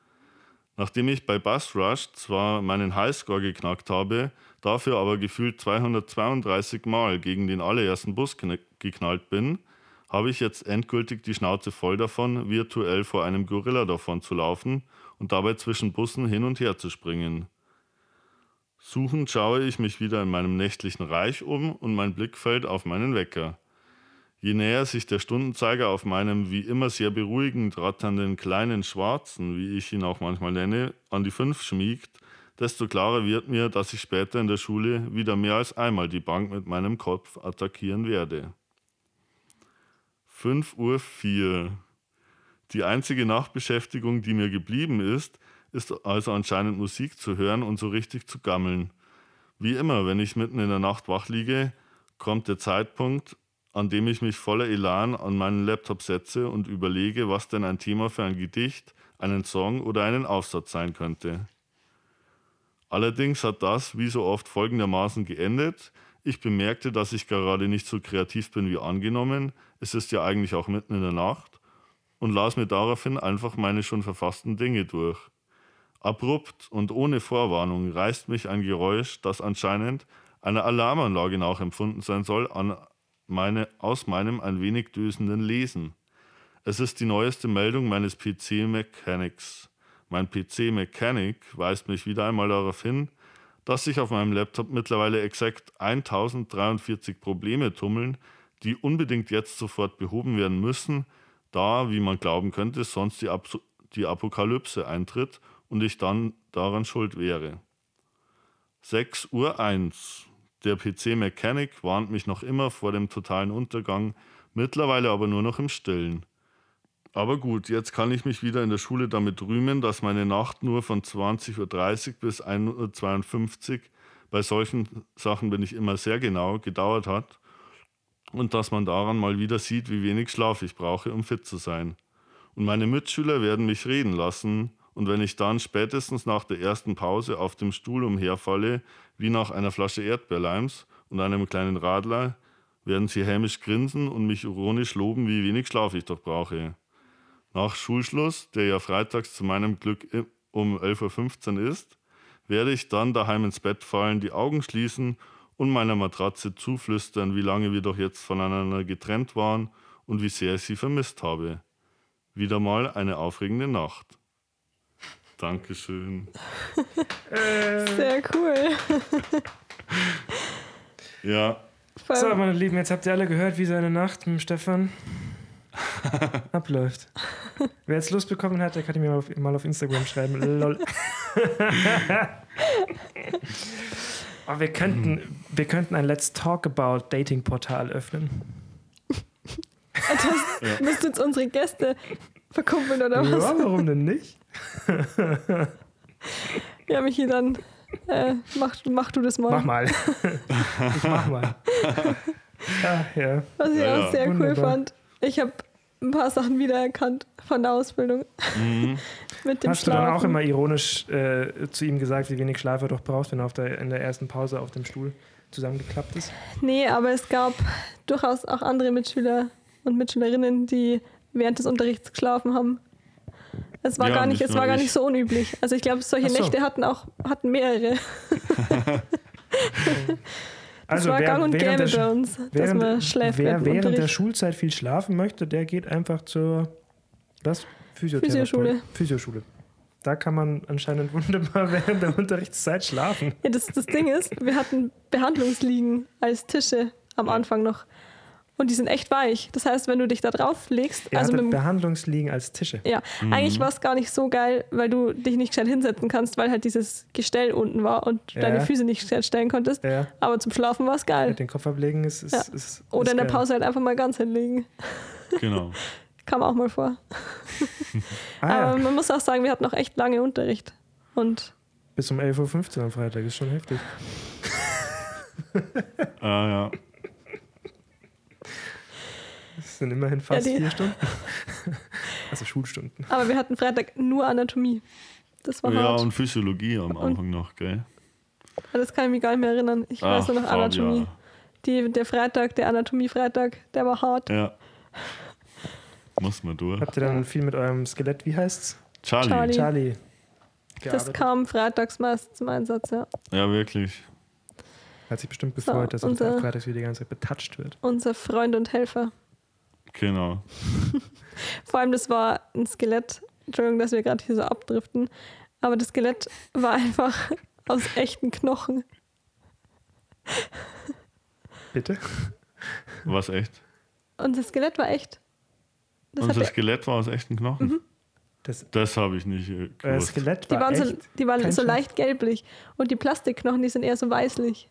S3: Nachdem ich bei Bus Rush zwar meinen Highscore geknackt habe, dafür aber gefühlt 232 Mal gegen den allerersten Bus geknallt bin, habe ich jetzt endgültig die Schnauze voll davon, virtuell vor einem Gorilla davon zu laufen und dabei zwischen Bussen hin und her zu springen. Suchend schaue ich mich wieder in meinem nächtlichen Reich um und mein Blick fällt auf meinen Wecker. Je näher sich der Stundenzeiger auf meinem wie immer sehr beruhigend ratternden kleinen Schwarzen, wie ich ihn auch manchmal nenne, an die fünf schmiegt, desto klarer wird mir, dass ich später in der Schule wieder mehr als einmal die Bank mit meinem Kopf attackieren werde. 5.04 Uhr. Die einzige Nachtbeschäftigung, die mir geblieben ist, ist also anscheinend Musik zu hören und so richtig zu gammeln. Wie immer, wenn ich mitten in der Nacht wach liege, kommt der Zeitpunkt, an dem ich mich voller Elan an meinen Laptop setze und überlege, was denn ein Thema für ein Gedicht, einen Song oder einen Aufsatz sein könnte. Allerdings hat das, wie so oft, folgendermaßen geendet. Ich bemerkte, dass ich gerade nicht so kreativ bin wie angenommen, es ist ja eigentlich auch mitten in der Nacht, und las mir daraufhin einfach meine schon verfassten Dinge durch. Abrupt und ohne Vorwarnung reißt mich ein Geräusch, das anscheinend einer Alarmanlage nachempfunden sein soll, an meine, aus meinem ein wenig dösenden Lesen. Es ist die neueste Meldung meines PC Mechanics. Mein PC Mechanic weist mich wieder einmal darauf hin, dass sich auf meinem Laptop mittlerweile exakt 1043 Probleme tummeln, die unbedingt jetzt sofort behoben werden müssen, da, wie man glauben könnte, sonst die, Ab die Apokalypse eintritt und ich dann daran schuld wäre. 6 Uhr 1. Der PC Mechanic warnt mich noch immer vor dem totalen Untergang, mittlerweile aber nur noch im Stillen. Aber gut, jetzt kann ich mich wieder in der Schule damit rühmen, dass meine Nacht nur von 20.30 Uhr bis 1.52 Uhr, bei solchen Sachen bin ich immer sehr genau, gedauert hat und dass man daran mal wieder sieht, wie wenig Schlaf ich brauche, um fit zu sein. Und meine Mitschüler werden mich reden lassen, und wenn ich dann spätestens nach der ersten Pause auf dem Stuhl umherfalle, wie nach einer Flasche Erdbeerleims und einem kleinen Radler, werden sie hämisch grinsen und mich ironisch loben, wie wenig Schlaf ich doch brauche. Nach Schulschluss, der ja freitags zu meinem Glück um 11.15 Uhr ist, werde ich dann daheim ins Bett fallen, die Augen schließen und meiner Matratze zuflüstern, wie lange wir doch jetzt voneinander getrennt waren und wie sehr ich sie vermisst habe. Wieder mal eine aufregende Nacht. Dankeschön.
S1: Sehr cool. [LAUGHS]
S3: ja.
S2: So, meine Lieben, jetzt habt ihr alle gehört, wie seine Nacht mit dem Stefan [LAUGHS] abläuft. Wer jetzt Lust bekommen hat, der kann mir mal auf, mal auf Instagram schreiben. Lol. [LAUGHS] oh, wir, könnten, wir könnten ein Let's Talk About Dating Portal öffnen.
S1: Das ja. müsst jetzt unsere Gäste verkuppeln oder was?
S2: Ja, warum denn nicht? [LAUGHS]
S1: ja, Michi, dann äh, mach, mach du das mal.
S2: Mach mal. ich mach mal.
S1: Ah, ja. Was ich ja, auch sehr Wunderbar. cool fand, ich habe ein paar Sachen wiedererkannt von der Ausbildung. Mhm. [LAUGHS]
S2: Mit dem Hast Schlafen. du dann auch immer ironisch äh, zu ihm gesagt, wie wenig Schlaf er doch braucht, wenn er auf der, in der ersten Pause auf dem Stuhl zusammengeklappt ist?
S1: Nee, aber es gab durchaus auch andere Mitschüler und Mitschülerinnen, die während des Unterrichts geschlafen haben. Es war, ja, gar, nicht, es war gar nicht so unüblich. Also ich glaube, solche so. Nächte hatten auch hatten mehrere. [LAUGHS] Das also war wer, gang und gäbe bei uns, dass man schläft.
S2: Wer während Unterricht. der Schulzeit viel schlafen möchte, der geht einfach zur was? Physioschule. Physioschule. Da kann man anscheinend [LAUGHS] wunderbar während der Unterrichtszeit schlafen.
S1: Ja, das, das Ding ist, wir hatten Behandlungsliegen als Tische am Anfang noch. Und die sind echt weich. Das heißt, wenn du dich da drauf legst.
S2: Ihr also mit Behandlungsliegen als Tische.
S1: Ja, mhm. eigentlich war es gar nicht so geil, weil du dich nicht gescheit hinsetzen kannst, weil halt dieses Gestell unten war und ja. deine Füße nicht gescheit stellen konntest. Ja. Aber zum Schlafen war es geil.
S2: Mit den Kopf ablegen ist. ist, ja. ist, ist
S1: Oder in der Pause halt einfach mal ganz hinlegen.
S3: Genau. [LAUGHS]
S1: Kam auch mal vor. [LAUGHS] ah, Aber man muss auch sagen, wir hatten noch echt lange Unterricht. Und
S2: Bis um 11.15 Uhr am Freitag ist schon heftig.
S3: ah ja.
S2: Das sind immerhin fast ja, vier Stunden. [LAUGHS] also Schulstunden.
S1: Aber wir hatten Freitag nur Anatomie. Das war
S3: Ja,
S1: hart.
S3: und Physiologie am Anfang und, noch, gell?
S1: Das kann ich mich gar nicht mehr erinnern. Ich Ach, weiß nur noch Anatomie. Die, der Freitag, der Anatomie-Freitag, der war hart.
S3: Ja. Muss man durch.
S2: Habt ihr dann viel mit eurem Skelett, wie heißt's?
S3: Charlie.
S1: Charlie.
S2: Charlie.
S1: Das kam freitags meist zum Einsatz, ja.
S3: Ja, wirklich.
S2: Hat sich bestimmt gefreut, so, dass er freitags wieder die ganze Zeit betatscht wird.
S1: Unser Freund und Helfer.
S3: Genau. [LAUGHS]
S1: Vor allem, das war ein Skelett. Entschuldigung, dass wir gerade hier so abdriften. Aber das Skelett war einfach [LAUGHS] aus echten Knochen.
S2: Bitte?
S3: Was echt?
S1: Und das Skelett war echt.
S3: Das Unser Skelett war aus echten Knochen? Mhm.
S2: Das
S3: Das habe ich nicht äh, gewusst.
S2: Skelett
S1: Die
S2: war
S1: waren, so,
S2: echt
S1: die waren so leicht gelblich. Und die Plastikknochen, die sind eher so weißlich.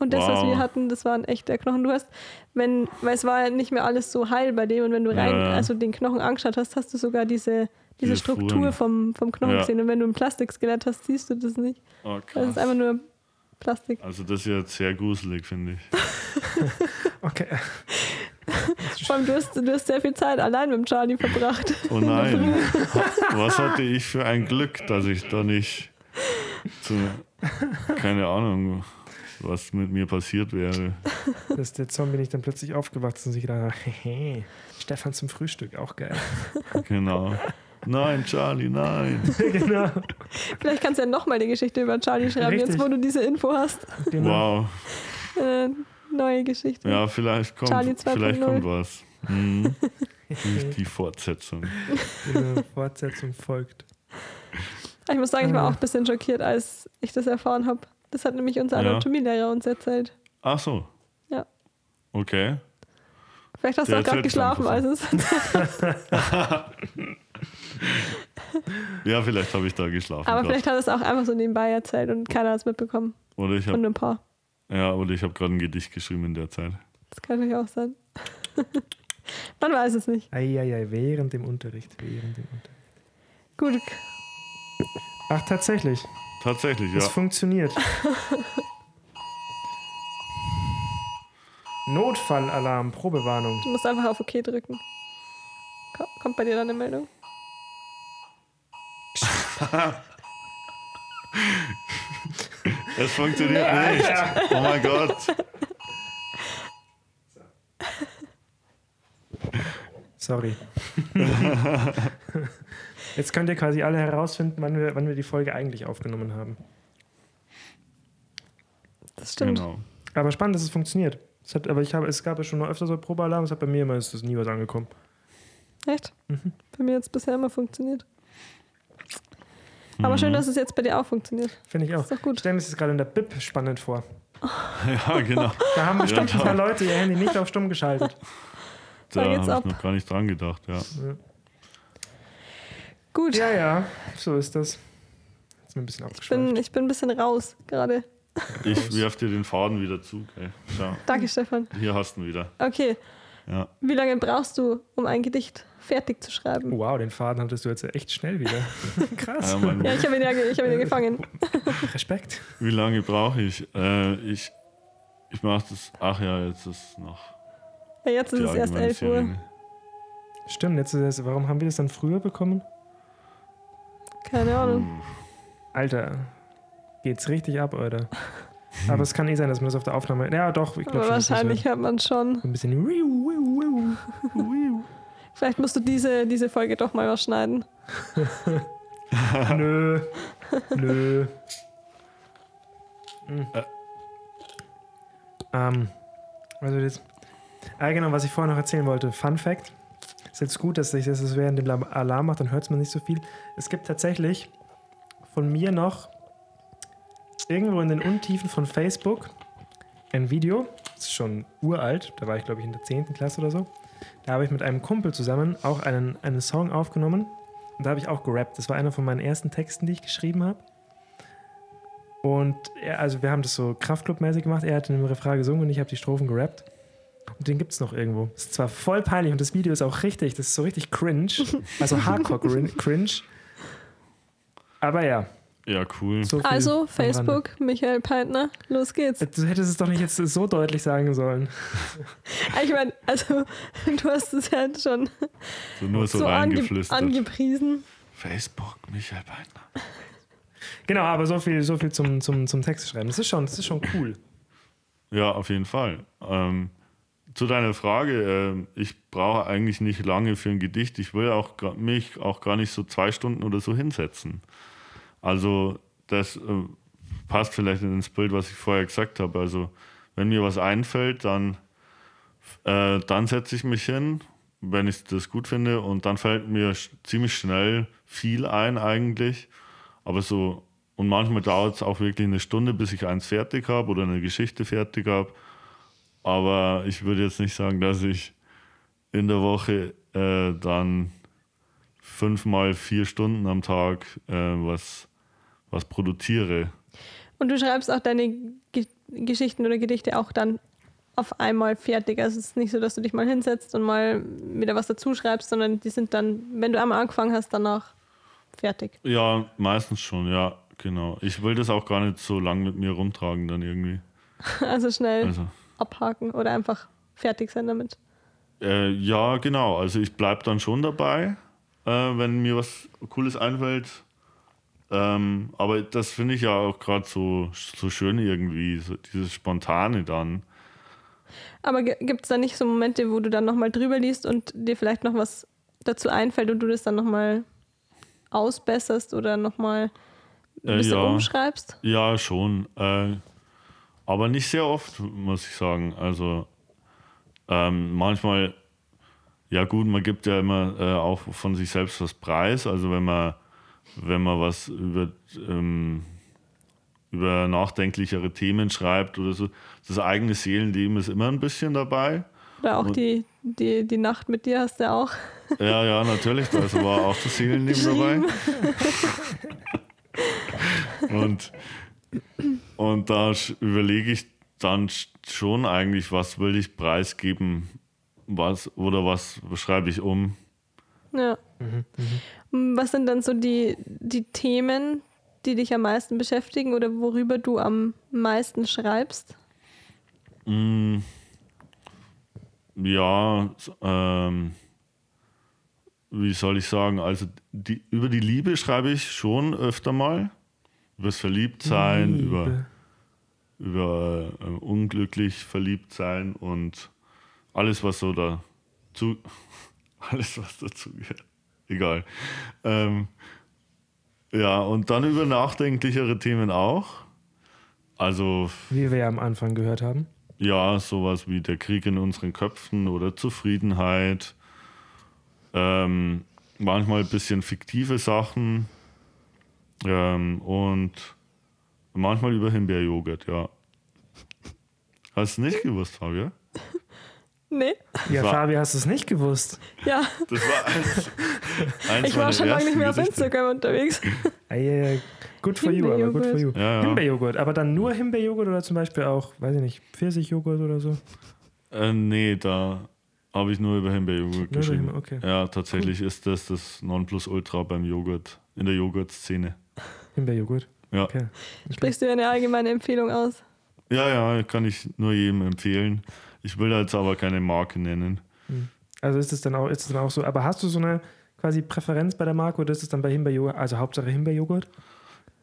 S1: Und das, was
S3: Wow.
S1: wir hatten, das waren echte Knochen. Du hast, wenn, weil es war ja nicht mehr alles so heil bei dem und wenn du rein,
S3: Ja.
S1: also den Knochen angeschaut hast, hast du sogar diese, diese
S3: Diese
S1: Struktur
S3: Fuhren.
S1: vom, vom Knochen
S3: Ja.
S1: gesehen. Und wenn du ein Plastikskelett hast, siehst du das nicht.
S3: Oh,
S1: Das ist einfach nur Plastik.
S3: Also das ist jetzt sehr gruselig, finde ich. [LAUGHS]
S2: Okay. [LAUGHS]
S1: Vor allem, du hast, du hast sehr viel Zeit allein mit dem Charlie verbracht.
S3: Oh nein. Was hatte ich für ein Glück, dass ich da nicht zu, keine Ahnung, was mit mir passiert wäre. [LAUGHS]
S2: Dass der Zombie nicht dann plötzlich aufgewacht ist und sich gedacht hat, hehe, Stefan zum Frühstück, auch geil. [LAUGHS]
S3: Genau. Nein, Charlie, nein. [LAUGHS]
S2: genau.
S1: Vielleicht kannst du ja nochmal die Geschichte über Charlie schreiben,
S2: Richtig.
S1: jetzt wo du diese Info hast.
S2: genau.
S3: Wow.
S1: Äh, neue Geschichte.
S3: Ja, vielleicht kommt,
S1: Charlie 2.0.
S3: vielleicht kommt was. Mhm. Die, die Fortsetzung.
S2: Genau. Fortsetzung folgt.
S1: Ich muss sagen, ich war
S2: Ah.
S1: auch ein bisschen schockiert, als ich das erfahren habe. Das hat nämlich unser
S3: Ja.
S1: Anatomielehrer uns erzählt.
S3: Ach so.
S1: Ja.
S3: Okay.
S1: Vielleicht hast
S3: Der
S1: du auch gerade geschlafen, als es. [LAUGHS]
S3: Ja, vielleicht habe ich da geschlafen.
S1: Aber
S3: grad.
S1: vielleicht hat er es auch einfach so nebenbei erzählt und keiner hat es mitbekommen.
S3: Oder ich
S1: Und
S3: habe
S1: nur ein paar.
S3: ja, oder ich habe gerade ein Gedicht geschrieben in der Zeit.
S1: Das kann natürlich auch sein. [LAUGHS] Man weiß es nicht.
S2: Eieiei, während dem Unterricht, während dem Unterricht.
S1: Gut,
S2: Ach, tatsächlich.
S3: Tatsächlich,
S2: Es
S3: ja.
S2: funktioniert. Notfallalarm, Probewarnung.
S1: du musst einfach auf OK drücken. Ko- Kommt bei dir dann eine Meldung? [LAUGHS]
S3: Es funktioniert nicht. Oh mein Gott.
S2: Sorry. [LAUGHS] Jetzt könnt ihr quasi alle herausfinden, wann wir, wann wir die Folge eigentlich aufgenommen haben.
S1: Das stimmt.
S3: Genau.
S2: Aber spannend, dass es funktioniert. Es hat, aber ich habe, es gab ja schon mal öfter so Probealarm, es hat bei mir immer ist nie was angekommen.
S1: Echt?
S2: Mhm.
S1: Bei mir hat es bisher immer funktioniert. Aber
S3: Mhm.
S1: schön, dass es jetzt bei dir auch funktioniert.
S2: Finde ich auch.
S1: Ist doch gut.
S2: Ich stelle mir das gerade in der BIP spannend vor. [LAUGHS]
S3: Ja, genau.
S2: Da haben bestimmt
S3: Ja,
S2: ein paar Leute ihr Handy nicht auf stumm geschaltet. [LAUGHS]
S1: Da
S3: habe
S1: ab.
S3: ich noch gar nicht dran gedacht, ja.
S1: Gut.
S2: Ja, ja, so ist das. Jetzt mir ein bisschen
S1: Ich bin, ich bin ein bisschen raus gerade.
S3: Ich werf dir den Faden wieder zu. Okay. Schau,
S1: Danke, Stefan.
S3: hier hast du ihn wieder.
S1: Okay,
S3: Ja.
S1: wie lange brauchst du, um ein Gedicht fertig zu schreiben?
S2: Wow, den Faden hattest du jetzt echt schnell wieder. [LAUGHS] Krass.
S3: Ja,
S1: Ja, ich habe ihn ja, ich hab ihn ja gefangen. [LAUGHS]
S2: Respekt.
S3: wie lange brauche ich? Äh, ich ich mache das. Ach ja, jetzt ist noch.
S1: Ja, jetzt ist es erst
S3: allgemeine
S1: 11 Uhr.
S2: Stimmt, jetzt ist es, warum haben wir das dann früher bekommen?
S1: Keine Ahnung.
S2: Alter, geht's richtig ab, oder? Aber es kann eh sein, dass man das auf der Aufnahme. Ja, doch, ich glaube schon.
S1: wahrscheinlich hört man schon.
S2: Ein bisschen.
S1: Vielleicht musst du diese, diese Folge doch mal was schneiden. [LAUGHS]
S2: Nö. Nö. Hm.
S3: Äh.
S2: Ähm, also jetzt. Ah, genau, was ich vorher noch erzählen wollte. Fun Fact. Ist jetzt gut, dass ich das während dem Alarm macht, dann hört es man nicht so viel. Es gibt tatsächlich von mir noch irgendwo in den Untiefen von Facebook ein Video. Das ist schon uralt. Da war ich, glaube ich, in der 10. Klasse oder so. Da habe ich mit einem Kumpel zusammen auch einen, einen Song aufgenommen. Und da habe ich auch gerappt. Das war einer von meinen ersten Texten, die ich geschrieben habe. Und er, also wir haben das so Kraftclub-mäßig gemacht. Er hat in dem Refrain gesungen und ich habe die Strophen gerappt. Und den gibt es noch irgendwo. Das ist zwar voll peinlich und das Video ist auch richtig, das ist so richtig cringe. [LAUGHS] Also hardcore cringe. Aber ja.
S3: Ja, cool.
S2: So
S1: Also. Facebook, Michael Peitner, los geht's.
S2: Du hättest es doch nicht jetzt so deutlich sagen sollen. [LAUGHS]
S1: Ich meine, also, du hast es ja schon
S3: So nur so,
S1: so ange
S3: reingeflüstert.
S1: angepriesen.
S3: Facebook, Michael Beitner.
S2: Genau, aber so viel, so viel zum, zum, zum Text schreiben. Das ist schon, das ist schon cool.
S3: Ja, auf jeden Fall. Ähm, zu deiner Frage, ähm, ich brauche eigentlich nicht lange für ein Gedicht. Ich will auch mich auch gar nicht so zwei Stunden oder so hinsetzen. Also das äh, passt vielleicht ins Bild, was ich vorher gesagt habe. Also wenn mir was einfällt, dann, äh, dann setze ich mich hin, wenn ich das gut finde, und dann fällt mir ziemlich schnell viel ein eigentlich. Aber so, und manchmal dauert es auch wirklich eine Stunde, bis ich eins fertig habe oder eine Geschichte fertig habe. Aber ich würde jetzt nicht sagen, dass ich in der Woche äh, dann fünfmal vier Stunden am Tag äh, was, was produziere.
S1: Und du schreibst auch deine Ge Geschichten oder Gedichte auch dann auf einmal fertig. Also es ist nicht so, dass du dich mal hinsetzt und mal wieder was dazu schreibst, sondern die sind dann, wenn du einmal angefangen hast, danach fertig.
S3: Ja, meistens schon, ja, genau. Ich will das auch gar nicht so lange mit mir rumtragen dann irgendwie. [LAUGHS]
S1: Also schnell
S3: Also,
S1: abhaken oder einfach fertig sein damit.
S3: äh, ja, genau. Also ich bleibe dann schon dabei, äh, wenn mir was Cooles einfällt. Ähm, aber das finde ich ja auch gerade so, so schön irgendwie, so dieses Spontane dann.
S1: Aber gibt es da nicht so Momente, wo du dann nochmal drüber liest und dir vielleicht noch was dazu einfällt und du das dann nochmal ausbesserst oder nochmal ein
S3: Äh,
S1: bisschen
S3: ja.
S1: umschreibst?
S3: Ja, schon. Äh, aber nicht sehr oft, muss ich sagen. Also ähm, manchmal, ja gut, man gibt ja immer äh, auch von sich selbst was preis. Also wenn man, wenn man was über, ähm, über nachdenklichere Themen schreibt oder so, das eigene Seelenleben ist immer ein bisschen dabei.
S1: Oder auch
S3: Und-
S1: die, die, die Nacht mit dir hast du auch. [LAUGHS]
S3: Ja, ja, natürlich, da war auch das Seelenleben dabei. [LAUGHS] Und, und da überlege ich dann sch- schon eigentlich, was will ich preisgeben, was oder was schreibe ich um.
S1: Ja. Was sind dann so die, die Themen, die dich am meisten beschäftigen oder worüber du am meisten schreibst?
S3: Mm, ja, ähm, wie soll ich sagen, also die, über die Liebe schreibe ich schon öfter mal. Übers Verliebtsein, über
S2: Liebe.
S3: über äh, unglücklich verliebt sein und alles, was so dazu, [LAUGHS] alles, was dazu gehört. Egal. Ähm, ja, und dann über nachdenklichere Themen auch. Also,
S2: Wie wir ja am Anfang gehört haben.
S3: ja, sowas wie der Krieg in unseren Köpfen oder Zufriedenheit. Ähm, manchmal ein bisschen fiktive Sachen. Ähm, und manchmal über Himbeerjoghurt, ja. Hast du nicht gewusst, Fabio?
S1: Nee?
S2: Ja,
S3: War-
S2: Fabi, hast du es nicht gewusst?
S1: Ja,
S3: Das war eins, [LAUGHS] eins
S1: ich war schon lange nicht mehr auf. Instagram unterwegs.
S2: Äh, good for you, aber good for you.
S3: Ja, ja.
S2: Himbeerjoghurt, aber dann nur Himbeerjoghurt oder zum Beispiel auch, weiß ich nicht, Pfirsichjoghurt oder so?
S3: Äh, nee, da habe ich nur über Himbeerjoghurt geschrieben.
S2: Himbeer- okay.
S3: Ja, tatsächlich ist das das Nonplusultra beim Joghurt, in der Joghurtszene.
S2: Himbeerjoghurt.
S3: Ja.
S2: Okay.
S1: Sprichst du ja eine allgemeine Empfehlung aus?
S3: ja, ja, kann ich nur jedem empfehlen. Ich will da jetzt aber keine Marke nennen.
S2: Also ist es dann auch, ist es dann auch so, aber hast du so eine quasi Präferenz bei der Marke oder ist es dann bei Himbeerjoghurt, also Hauptsache Himbeerjoghurt?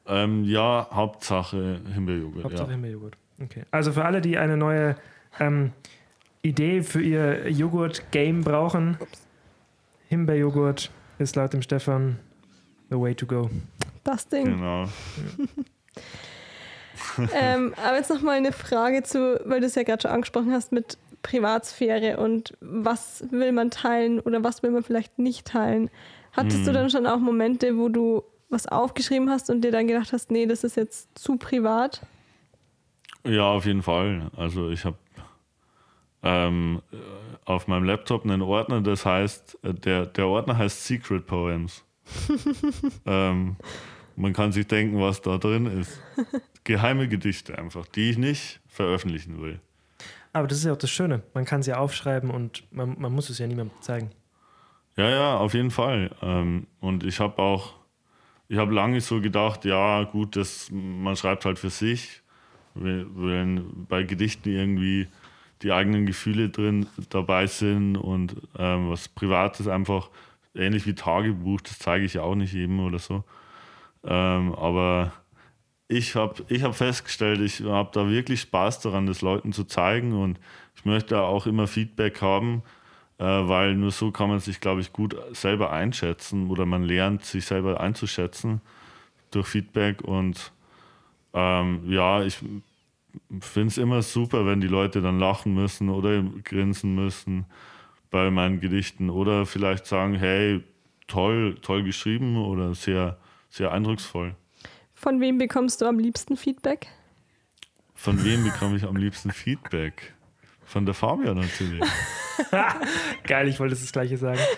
S3: Ähm, ja, Hauptsache Himbeerjoghurt.
S2: Hauptsache
S3: Ja.
S2: Himbeerjoghurt. Okay. Also für alle, die eine neue ähm, Idee für ihr Joghurt-Game brauchen, Himbeerjoghurt ist laut dem Stefan the way to go.
S1: Das Ding.
S3: Genau. [LAUGHS]
S1: ähm, aber jetzt nochmal eine Frage zu, weil du es ja gerade schon angesprochen hast mit Privatsphäre und was will man teilen oder was will man vielleicht nicht teilen. Hattest du
S3: Hm.
S1: dann schon auch Momente, wo du was aufgeschrieben hast und dir dann gedacht hast, nee, das ist jetzt zu privat?
S3: Ja, auf jeden Fall. Also ich habe ähm, äh, auf meinem Laptop einen Ordner, das heißt, äh, der, der Ordner heißt Secret Poems. [LAUGHS] ähm, man kann sich denken, was da drin ist. [LAUGHS] Geheime Gedichte einfach, die ich nicht veröffentlichen will.
S2: Aber das ist ja auch das Schöne. Man kann ja aufschreiben und man, man muss es ja niemandem zeigen.
S3: Ja, ja, auf jeden Fall. Ähm, und ich habe auch, ich habe lange so gedacht, ja, gut, das, man schreibt halt für sich. Wenn, wenn bei Gedichten irgendwie die eigenen Gefühle drin dabei sind und ähm, was Privates einfach, ähnlich wie Tagebuch, das zeige ich ja auch nicht jedem oder so. Ähm, aber ich habe ich hab festgestellt, ich habe da wirklich Spaß daran, das Leuten zu zeigen und ich möchte auch immer Feedback haben, äh, weil nur so kann man sich, glaube ich, gut selber einschätzen oder man lernt, sich selber einzuschätzen durch Feedback und ähm, ja, ich finde es immer super, wenn die Leute dann lachen müssen oder grinsen müssen bei meinen Gedichten oder vielleicht sagen, hey, toll, toll geschrieben oder sehr, sehr eindrucksvoll.
S1: Von wem bekommst du am liebsten Feedback?
S3: Von wem bekomme ich am liebsten Feedback? Von der Fabia natürlich. [LAUGHS]
S2: Geil, ich wollte das Gleiche sagen. [LAUGHS]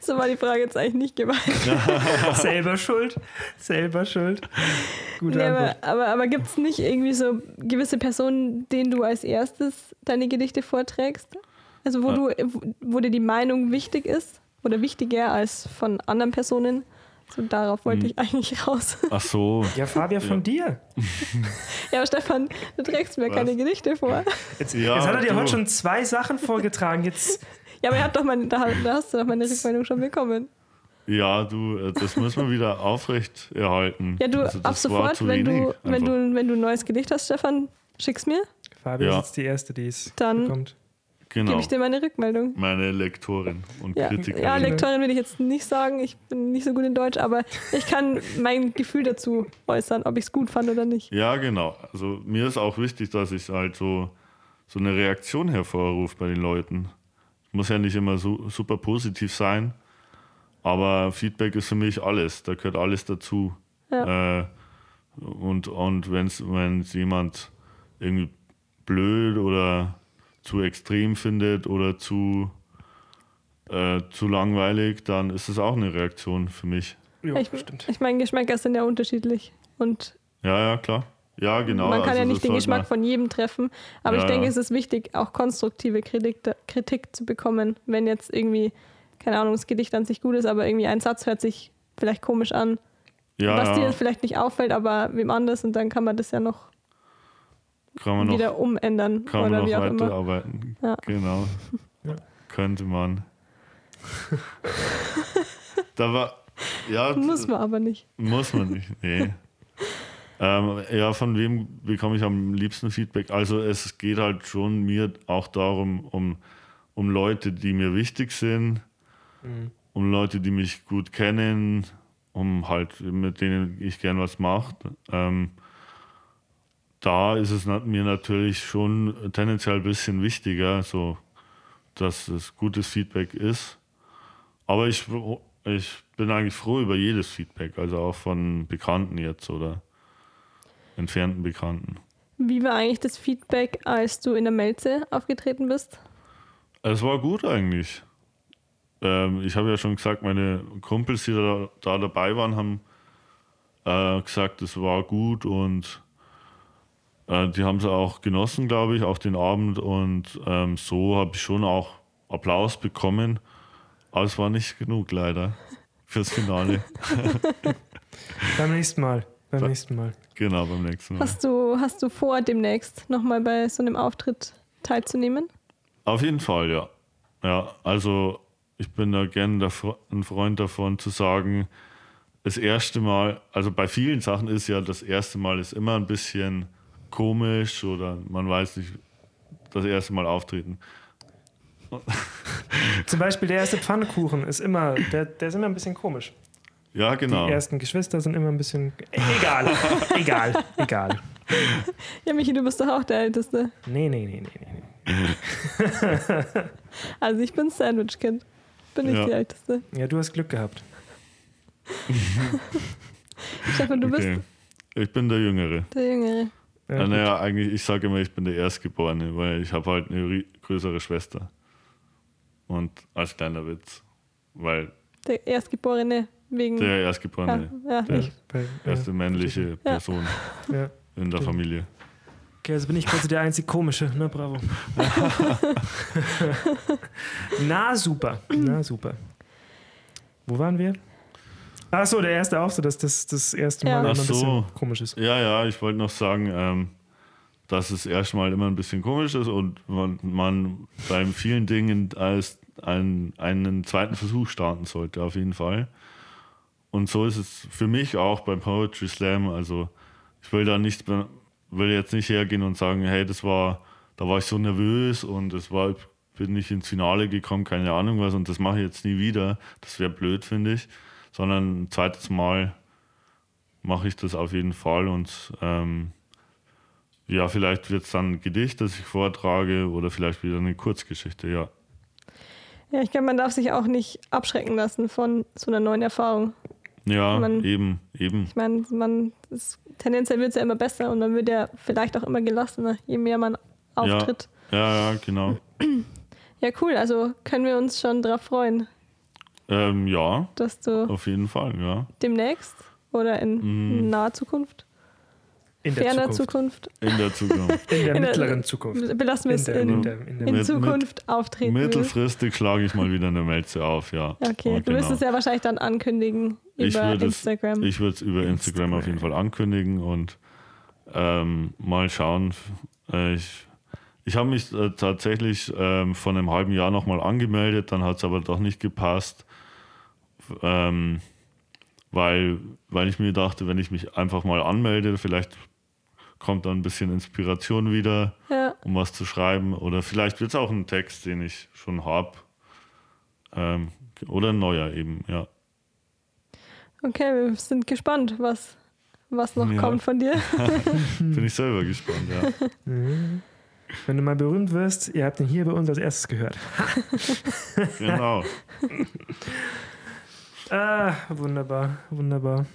S1: So war die Frage jetzt eigentlich nicht gemeint. [LAUGHS]
S2: Selber schuld. Selber schuld. Gute
S1: Nee,
S2: Antwort.
S1: aber aber, aber gibt es nicht irgendwie so gewisse Personen, denen du als erstes deine Gedichte vorträgst? Also wo,
S3: Ja.
S1: du, wo- wo dir die Meinung wichtig ist oder wichtiger als von anderen Personen? So darauf wollte
S3: Hm.
S1: ich eigentlich raus.
S3: Ach so.
S2: Ja, Fabian, von dir.
S1: Ja, aber Stefan, du trägst mir
S3: Was?
S1: keine Gedichte vor.
S2: Jetzt,
S3: Ja,
S2: jetzt hat er dir heute schon zwei Sachen vorgetragen. Jetzt
S1: Ja, aber er hat doch meine, da, da hast du doch meine Rückmeldung schon bekommen.
S3: Ja, du, äh, das müssen wir wieder aufrecht erhalten.
S1: Ja, du,
S3: Also
S1: ab sofort, wenn du, wenn, du, wenn du ein neues Gedicht hast, Stefan, schick's mir,
S2: Fabian
S3: Ja.
S2: ist jetzt die Erste, die es
S1: Dann-
S2: bekommt.
S3: Genau,
S1: gebe ich dir meine Rückmeldung.
S3: meine Lektorin und
S1: Ja,
S3: Kritikerin.
S1: ja, Lektorin will ich jetzt nicht sagen, ich bin nicht so gut in Deutsch, aber ich kann mein Gefühl dazu äußern, ob ich es gut fand oder nicht.
S3: Ja, genau. Also mir ist auch wichtig, dass ich halt so, so eine Reaktion hervorrufe bei den Leuten. Muss ja nicht immer so, super positiv sein, aber Feedback ist für mich alles. Da gehört alles dazu.
S1: Ja.
S3: Äh, und und wenn es jemand irgendwie blöd oder zu extrem findet oder zu, äh, zu langweilig, dann ist es auch eine Reaktion für mich.
S2: Jo,
S1: ich
S2: stimmt.
S1: ich meine, Geschmäcker sind ja unterschiedlich und
S3: Ja, ja, klar. Ja, genau.
S1: man kann
S3: also
S1: ja nicht den Geschmack von jedem treffen, aber
S3: Ja,
S1: ich denke,
S3: ja.
S1: es ist wichtig, auch konstruktive Kritik, Kritik zu bekommen, wenn jetzt irgendwie, keine Ahnung, das Gedicht an sich gut ist, aber irgendwie ein Satz hört sich vielleicht komisch an,
S3: ja,
S1: was
S3: ja,
S1: dir vielleicht nicht auffällt, aber wem anders und dann kann man das ja noch
S3: kann man noch
S1: wieder umändern
S3: Kann man
S1: oder
S3: noch
S1: wie auch immer.
S3: weiterarbeiten.
S1: Ja.
S3: Genau. [LAUGHS]
S2: Ja.
S3: Könnte man. [LAUGHS] da war. Ja,
S1: Muss man aber nicht.
S3: Muss man nicht. Nee. [LAUGHS] ähm, ja, von wem bekomme ich am liebsten Feedback? Also es geht halt schon mir auch darum, um, um Leute, die mir wichtig sind,
S2: Mhm.
S3: um Leute, die mich gut kennen, um halt mit denen ich gern was mache. Ähm, da ist es mir natürlich schon tendenziell ein bisschen wichtiger, so dass es gutes Feedback ist. Aber ich, ich bin eigentlich froh über jedes Feedback, also auch von Bekannten jetzt oder entfernten Bekannten.
S1: Wie war eigentlich das Feedback, als du in der Melze aufgetreten bist?
S3: Es war gut eigentlich. Ähm, ich habe ja schon gesagt, meine Kumpels, die da, da dabei waren, haben äh, gesagt, es war gut und äh, die haben es auch genossen, glaube ich, auch den Abend. Und ähm, so habe ich schon auch Applaus bekommen. Aber es war nicht genug, leider, fürs Finale. [LAUGHS]
S2: Beim nächsten Mal. Beim nächsten Mal.
S3: genau, beim nächsten Mal.
S1: Hast du, hast du vor, demnächst nochmal bei so einem Auftritt teilzunehmen?
S3: Auf jeden Fall, ja. Ja, also ich bin da gern der Fre- ein Freund davon zu sagen, das erste Mal, also bei vielen Sachen ist ja das erste Mal ist immer ein bisschen komisch oder man weiß nicht, das erste Mal auftreten.
S2: Zum Beispiel der erste Pfannkuchen ist immer, der, der ist immer ein bisschen komisch.
S3: Ja, genau.
S2: Die ersten Geschwister sind immer ein bisschen. Egal, egal, egal.
S1: Ja, Michi, du bist doch auch der Älteste.
S2: Nee, nee, nee, nee, nee.
S1: Also ich bin Sandwich-Kind. Bin nicht
S3: Ja.
S1: die Älteste.
S2: Ja, du hast Glück gehabt. [LAUGHS]
S1: Stefan, du
S3: okay.
S1: bist
S3: Ich bin der Jüngere.
S1: der Jüngere.
S2: Ja,
S3: Ja,
S2: gut.
S3: naja, eigentlich, ich sage immer, ich bin der Erstgeborene, weil ich habe halt eine größere Schwester. Und als kleiner Witz. Weil
S1: Der Erstgeborene wegen.
S3: der
S1: ja,
S3: Erstgeborene,
S1: ja,
S3: der
S1: ich.
S2: Bei-
S3: erste männliche Person
S2: Ja.
S3: in der. Familie.
S2: Okay, also bin ich quasi der einzig komische. Na, bravo. [LAUGHS] Na, super. Na, super. Wo waren wir? Ach so, der erste Auftritt, dass das das erste Mal
S1: Ja.
S2: immer ein bisschen
S3: so.
S2: komisch ist.
S3: Ja, ja, ich wollte noch sagen, ähm, dass es erstmal immer ein bisschen komisch ist und man, man bei vielen Dingen als einen, einen zweiten Versuch starten sollte, auf jeden Fall. Und so ist es für mich auch beim Poetry Slam. Also ich will da nicht, will jetzt nicht hergehen und sagen, hey, das war, da war ich so nervös und es war, bin nicht ins Finale gekommen, keine Ahnung was, und das mache ich jetzt nie wieder. Das wäre blöd, finde ich. Sondern ein zweites Mal mache ich das auf jeden Fall und ähm, ja, vielleicht wird es dann ein Gedicht, das ich vortrage oder vielleicht wieder eine Kurzgeschichte, ja.
S1: Ja, ich glaube, man darf sich auch nicht abschrecken lassen von so einer neuen Erfahrung.
S3: Ja,
S1: Man-
S3: eben, eben.
S1: Ich meine, man ist, tendenziell wird es ja immer besser und man wird ja vielleicht auch immer gelassener, je mehr man auftritt.
S3: Ja, ja, genau.
S1: Ja, cool. Also können wir uns schon drauf freuen,
S3: Ähm, ja,
S1: dass du
S3: auf jeden Fall, ja.
S1: demnächst oder in
S3: Mm.
S1: naher Zukunft,
S2: In der
S1: ferner
S2: Zukunft.
S1: Zukunft,
S3: In der Zukunft. [LAUGHS]
S2: In der mittleren Zukunft.
S1: belassen wir
S2: In
S1: es in,
S2: in der, in der,
S1: in
S3: Mit-
S1: Zukunft auftreten willst.
S3: Mittelfristig schlage ich mal wieder eine Melze auf, ja.
S1: Okay,
S3: Ja,
S1: du wirst
S3: genau.
S1: es ja wahrscheinlich dann ankündigen
S3: Ich
S1: über
S3: würde es-
S1: Instagram.
S3: Ich würde es über Instagram auf jeden Fall ankündigen und ähm, mal schauen. Äh, ich ich habe mich äh, tatsächlich ähm, vor einem halben Jahr nochmal angemeldet, dann hat es aber doch nicht gepasst, ähm, weil, weil ich mir dachte, wenn ich mich einfach mal anmelde, vielleicht kommt dann ein bisschen Inspiration wieder,
S1: ja,
S3: um was zu schreiben oder vielleicht wird es auch ein Text, den ich schon habe. Ähm, oder ein neuer eben, ja.
S1: okay, wir sind gespannt, was, was noch
S3: Ja.
S1: kommt von dir. [LAUGHS]
S3: Bin ich [LAUGHS] selber gespannt, ja.
S2: Mhm. Wenn du mal berühmt wirst, ihr habt ihn hier bei uns als erstes gehört.
S3: Genau. [LAUGHS]
S2: Ah, wunderbar, wunderbar.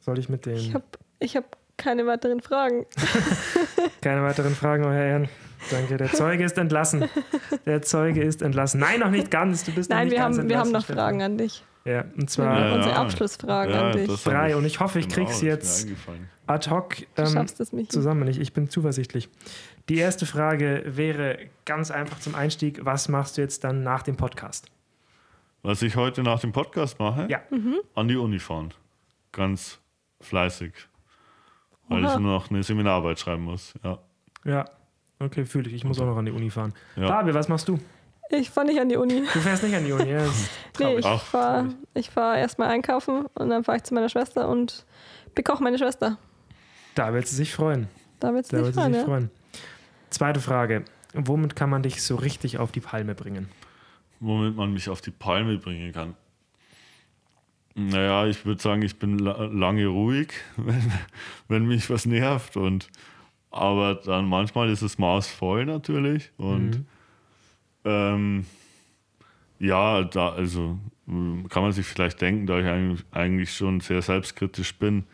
S2: Soll ich mit
S1: Ich
S2: den
S1: habe ich hab keine weiteren Fragen. [LAUGHS]
S2: keine weiteren Fragen, euer Ehren? Danke, der Zeuge ist entlassen. Der Zeuge ist entlassen. Nein, noch nicht ganz. Du bist noch
S1: Nein,
S2: nicht
S1: wir
S2: ganz
S1: haben, wir haben noch Fragen an dich.
S2: Ja, und
S1: Wir
S2: zwar
S1: haben
S3: Ja,
S1: unsere
S3: ja.
S1: Abschlussfragen
S3: Ja,
S1: an dich.
S2: drei und ich hoffe, ich
S3: Genau,
S2: krieg's jetzt ad hoc ähm,
S1: Michi.
S2: zusammen. Ich, ich bin zuversichtlich. Die erste Frage wäre ganz einfach zum Einstieg: Was machst du jetzt dann nach dem Podcast?
S3: Was ich heute nach dem Podcast mache?
S2: Ja.
S1: Mhm.
S3: An die Uni fahren. Ganz fleißig. Weil
S1: Oha.
S3: ich nur noch eine Seminararbeit schreiben muss. Ja.
S2: Ja, okay, fühle ich. Ich muss auch noch an die Uni fahren.
S3: Ja.
S2: Fabi, was machst du?
S1: Ich fahre nicht an die Uni.
S2: Du fährst nicht an die Uni. Ja, [LAUGHS]
S1: Nee, ich fahre ich fahr erstmal einkaufen und dann fahre ich zu meiner Schwester und bekoche meine Schwester.
S2: Da wird sie sich freuen.
S1: Da wird
S2: Da
S1: sie
S2: wird sie
S1: freuen,
S2: sich
S1: ja?
S2: freuen. Zweite Frage. Womit kann man dich so richtig auf die Palme bringen?
S3: Womit man mich auf die Palme bringen kann. Naja, ich würde sagen, ich bin la lange ruhig, [LAUGHS] wenn, wenn mich was nervt. Und, aber dann manchmal ist es maßvoll natürlich. Und
S2: Mhm.
S3: ähm, ja, da, also kann man sich vielleicht denken, da ich eigentlich, eigentlich schon sehr selbstkritisch bin,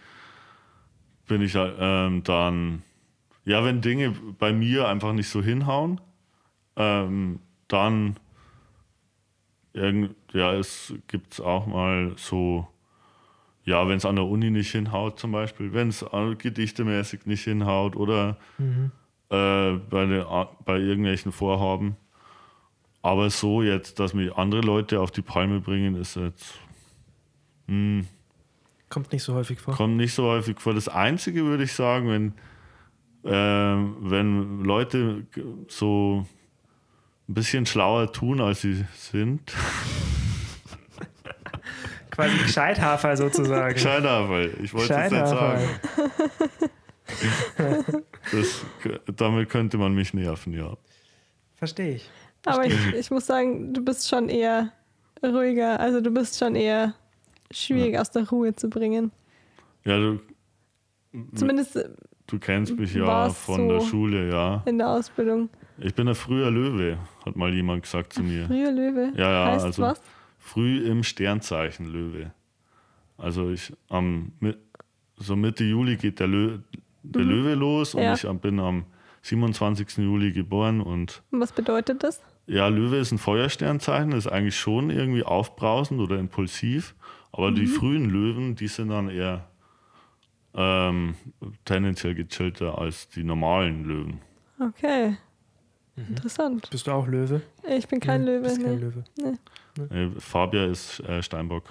S3: bin ich ähm, dann, ja, wenn Dinge bei mir einfach nicht so hinhauen, ähm, dann irgend, ja, es gibt auch mal so, ja, wenn es an der Uni nicht hinhaut zum Beispiel, wenn es gedichtemäßig nicht hinhaut oder
S2: Mhm.
S3: äh, bei, den, bei irgendwelchen Vorhaben. Aber so jetzt, dass mich andere Leute auf die Palme bringen, ist jetzt, hm,
S2: Kommt nicht so häufig vor.
S3: kommt nicht so häufig vor. Das Einzige würde ich sagen, wenn, ähm, wenn Leute so ein bisschen schlauer tun, als sie sind.
S2: Quasi Gescheithafer sozusagen.
S3: Scheithafer, ich wollte es nicht
S2: Gescheithafer.
S3: sagen. Das, damit könnte man mich nerven, ja.
S2: Verstehe ich.
S1: Aber ich, ich muss sagen, du bist schon eher ruhiger. Also du bist schon eher schwierig aus der Ruhe zu bringen.
S3: Ja, du,
S1: Zumindest
S3: du kennst mich ja von der
S1: so?
S3: Schule, ja.
S1: in der Ausbildung.
S3: Ich bin ein früher Löwe, hat mal jemand gesagt zu mir.
S1: Früher Löwe.
S3: Ja, ja,
S1: heißt
S3: also
S1: was?
S3: früh im Sternzeichen Löwe. Also ich am so Mitte Juli geht der, Lö, der Löwe los und
S1: Mhm. Ja.
S3: ich bin am 27. Juli geboren und
S1: Und was bedeutet das?
S3: ja, Löwe ist ein Feuersternzeichen, ist eigentlich schon irgendwie aufbrausend oder impulsiv, aber
S1: Mhm.
S3: die frühen Löwen, die sind dann eher ähm, tendenziell gechillter als die normalen Löwen.
S1: Okay. Interessant.
S2: Bist du auch Löwe?
S1: Ich bin kein
S2: Mhm,
S1: Löwe.
S2: Bist kein
S1: Nee.
S2: Löwe.
S3: Äh, Fabia ist äh, Steinbock.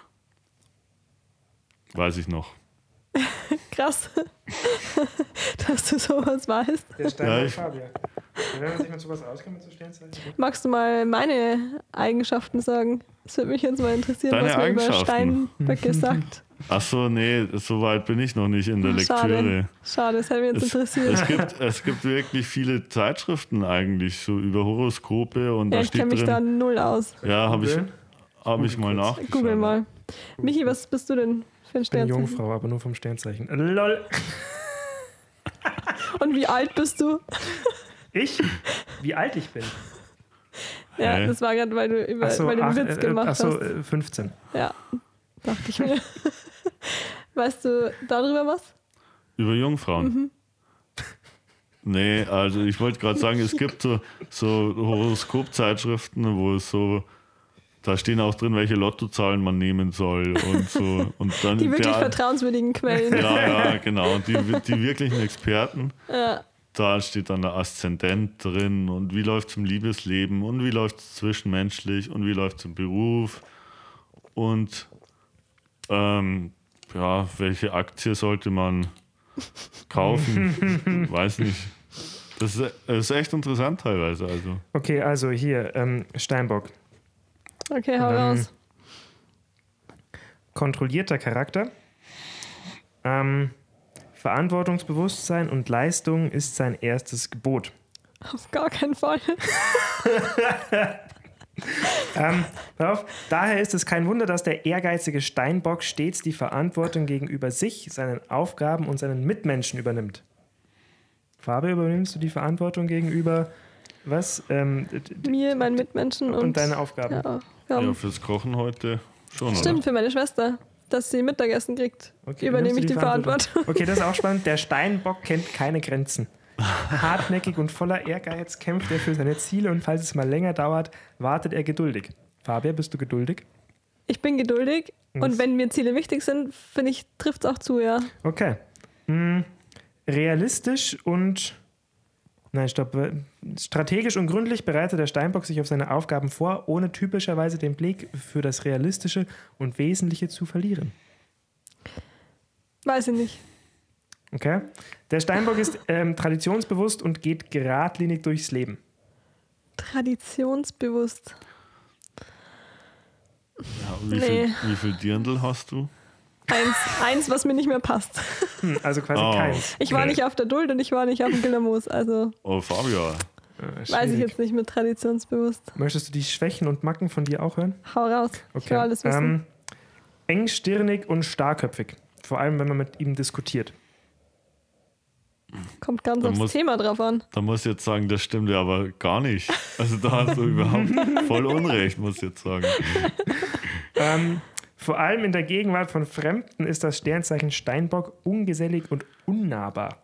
S3: Weiß ich noch. [LAUGHS]
S1: Krass. [LAUGHS] Dass du sowas weißt.
S2: Der
S3: Ja, ich-
S2: Fabian. Wenn man sich mit sowas auskennt, mit so Sternzeichen.
S1: Magst du mal meine Eigenschaften sagen? Das würde mich jetzt mal interessieren,
S3: Deine
S1: was man über? Steinböcke [LAUGHS] sagt.
S3: Ach so, nee, so weit bin ich noch nicht in der
S1: Ach, schade.
S3: Lektüre.
S1: Schade, das hätte mich jetzt
S3: Es,
S1: interessiert.
S3: es, gibt, es gibt wirklich viele Zeitschriften eigentlich, so über Horoskope und
S1: ja,
S3: da
S1: ich kenne mich da null aus.
S3: Ja, habe ich, hab ich mal nachgeschaut.
S1: Google mal. Michi, was bist du denn für ein
S2: Ich bin
S1: Sternzeichen?
S2: Jungfrau, aber nur vom Sternzeichen. Lol. [LAUGHS]
S1: Und wie alt bist du?
S2: Ich? Wie alt ich bin?
S1: Ja,
S3: Hä?
S1: das war gerade, weil du, über,
S2: Achso,
S1: weil du
S2: ach,
S1: einen Witz
S2: äh,
S1: gemacht
S2: achso
S1: hast.
S2: äh, 15.
S1: Ja, dachte ich mir. [LAUGHS] weißt du darüber was?
S3: Über Jungfrauen.
S1: Mhm. [LAUGHS]
S3: Nee, also ich wollte gerade sagen, es gibt so, so Horoskopzeitschriften, wo es so, da stehen auch drin, welche Lottozahlen man nehmen soll und so. Und dann
S1: Die wirklich
S3: der,
S1: vertrauenswürdigen Quellen.
S3: Ja, ja, genau. Die, die wirklichen Experten. [LAUGHS]
S1: Ja.
S3: Da steht dann der Aszendent drin und wie läuft es im Liebesleben und wie läuft es zwischenmenschlich und wie läuft es im Beruf und ähm, ja, welche Aktie sollte man kaufen? [LAUGHS] Weiß nicht. Das ist, das ist echt interessant teilweise. Also.
S2: Okay, also hier, ähm, Steinbock.
S1: Okay, hau
S2: Ähm,
S1: raus.
S2: Kontrollierter Charakter. Ähm, Verantwortungsbewusstsein und Leistung ist sein erstes Gebot.
S1: Auf gar keinen Fall. [LAUGHS] [LAUGHS]
S2: Ähm, daher ist es kein Wunder, dass der ehrgeizige Steinbock stets die Verantwortung gegenüber sich, seinen Aufgaben und seinen Mitmenschen übernimmt. Fabi, übernimmst du die Verantwortung gegenüber was? Ähm,
S1: Mir, meinen Mitmenschen und,
S2: und deine Aufgaben.
S1: ja, ja.
S3: Ja, fürs Kochen heute schon,
S1: Stimmt,
S3: oder?
S1: für meine Schwester, dass sie Mittagessen kriegt.
S2: Okay,
S1: Übernehme ich
S2: du
S1: die Verantwortung.
S2: Okay, das ist auch spannend. Der Steinbock kennt keine Grenzen. [LAUGHS] Hartnäckig und voller Ehrgeiz kämpft er für seine Ziele und falls es mal länger dauert, wartet er geduldig. Fabian, bist du geduldig?
S1: Ich bin geduldig und wenn mir Ziele wichtig sind, finde ich, trifft es auch zu, ja.
S2: Okay. Hm, realistisch und. Nein, stopp. Strategisch und gründlich bereitet der Steinbock sich auf seine Aufgaben vor, ohne typischerweise den Blick für das Realistische und Wesentliche zu verlieren.
S1: Weiß ich nicht.
S2: Okay? Der Steinbock ist ähm, traditionsbewusst und geht geradlinig durchs Leben.
S1: Traditionsbewusst.
S3: Ja, wie,
S1: Nee.
S3: viel, wie viel Dirndl hast du?
S1: Eins, eins, was mir nicht mehr passt.
S2: Hm, also quasi
S3: Oh.
S2: keins.
S1: Ich war nicht auf der Duld und ich war nicht auf dem Gillermoos, also
S3: Oh, Fabio.
S2: Äh,
S1: weiß ich jetzt nicht mit traditionsbewusst.
S2: Möchtest du die Schwächen und Macken von dir auch hören?
S1: Hau raus. Ich will alles wissen.
S2: Ähm, engstirnig und starrköpfig. Vor allem, wenn man mit ihm diskutiert.
S1: Kommt ganz
S3: da
S1: aufs
S3: muss-
S1: Thema drauf an.
S3: Da muss ich jetzt sagen, das stimmt ja aber gar nicht. Also da hast du überhaupt [LAUGHS] voll Unrecht, muss ich jetzt sagen.
S2: Ähm, vor allem in der Gegenwart von Fremden ist das Sternzeichen Steinbock ungesellig und unnahbar.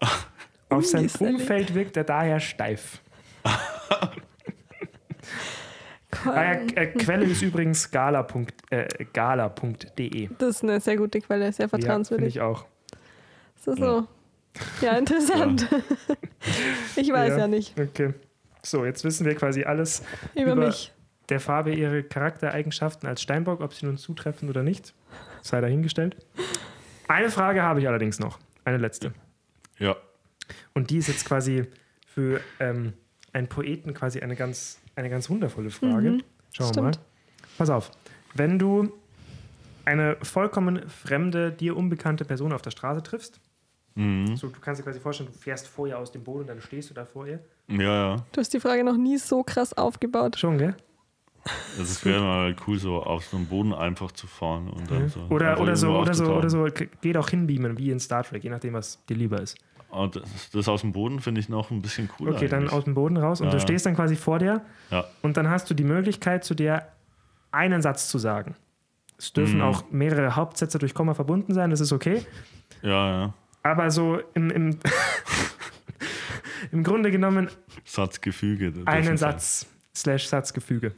S2: Auf sein. Umfeld wirkt er daher steif. Ja, äh, Quelle ist übrigens gala.de. Äh, gala.de.
S1: Das ist eine sehr gute Quelle, sehr
S2: Ja, finde
S1: vertrauenswürdig.
S2: ich auch.
S1: so, so. Ja, [LAUGHS] interessant. [LAUGHS] ich weiß ja.
S2: Ja.
S1: nicht
S2: Okay. So, jetzt wissen wir quasi alles
S1: über,
S2: Über-
S1: mich.
S2: der Farbe ihre Charaktereigenschaften als Steinbock, ob sie nun zutreffen oder nicht, sei dahingestellt. Eine Frage habe ich allerdings noch, eine letzte.
S3: Ja,
S2: Und die ist jetzt quasi für ähm, einen Poeten quasi eine ganz, eine ganz wundervolle Frage.
S1: Mhm,
S2: Schauen wir mal. Pass auf, wenn du eine vollkommen fremde, dir unbekannte Person auf der Straße triffst,
S3: mhm.
S2: so, du kannst dir quasi vorstellen, du fährst vor ihr aus dem Boot und dann stehst du da vor ihr.
S3: ja, ja.
S1: Du hast die Frage noch nie so krass aufgebaut.
S2: Schon, gell?
S3: Also es wäre mal cool, so auf so einem Boden einfach zu fahren und dann so.
S2: Oder, oder, so, oder, so, oder so, geht auch hinbeamen, wie in Star Trek, je nachdem, was dir lieber ist.
S3: Und das, das aus dem Boden finde ich noch ein bisschen cooler.
S2: Okay, dann
S3: eigentlich.
S2: aus dem Boden raus und
S3: Ja,
S2: du stehst dann quasi vor der
S3: Ja,
S2: und dann hast du die Möglichkeit, zu der einen Satz zu sagen. Es dürfen
S3: Mhm.
S2: auch mehrere Hauptsätze durch Komma verbunden sein, das ist okay.
S3: ja, ja.
S2: Aber so im, im, [LAUGHS] im Grunde genommen
S3: Satzgefüge.
S2: einen Satz slash Satzgefüge.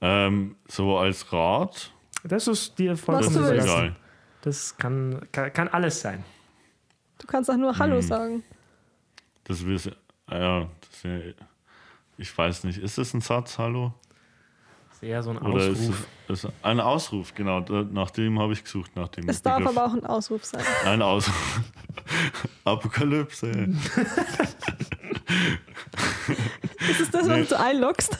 S3: Ähm, so als Rat,
S2: Das ist dir vollkommen
S3: das ist egal.
S2: Das kann, kann, kann alles sein.
S1: Du kannst auch nur Hallo
S3: Mhm.
S1: sagen.
S3: Das wirst ja, das wär, ich weiß nicht, ist das ein Satz, hallo?
S2: Das ist eher so ein
S3: Oder ist
S2: Ausruf.
S3: ist ein Ausruf, genau, nach dem habe ich gesucht, nach dem
S1: Es darf
S3: Begriff.
S1: aber auch ein Ausruf sein.
S3: Ein Ausruf. [LAUGHS] Apokalypse. [LAUGHS]
S1: Ist es das, was
S3: Nee.
S1: du einloggst?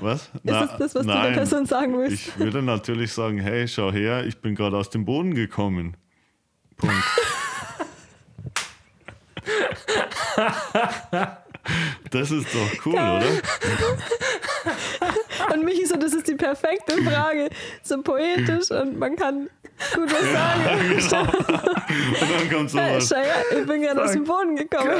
S3: Was?
S1: Ist es das, was du der
S3: nein.
S1: Person sagen willst?
S3: Ich würde natürlich sagen, hey, schau her, ich bin gerade aus dem Boden gekommen. Punkt. [LAUGHS] Das ist doch cool,
S1: Geil.
S3: oder? [LAUGHS]
S1: Und Michi so, das ist die perfekte Frage. So poetisch und man kann gut was sagen. [LAUGHS]
S3: Und dann kommt
S1: Hey,
S3: sowas.
S1: her, ich bin gerade aus dem Boden gekommen.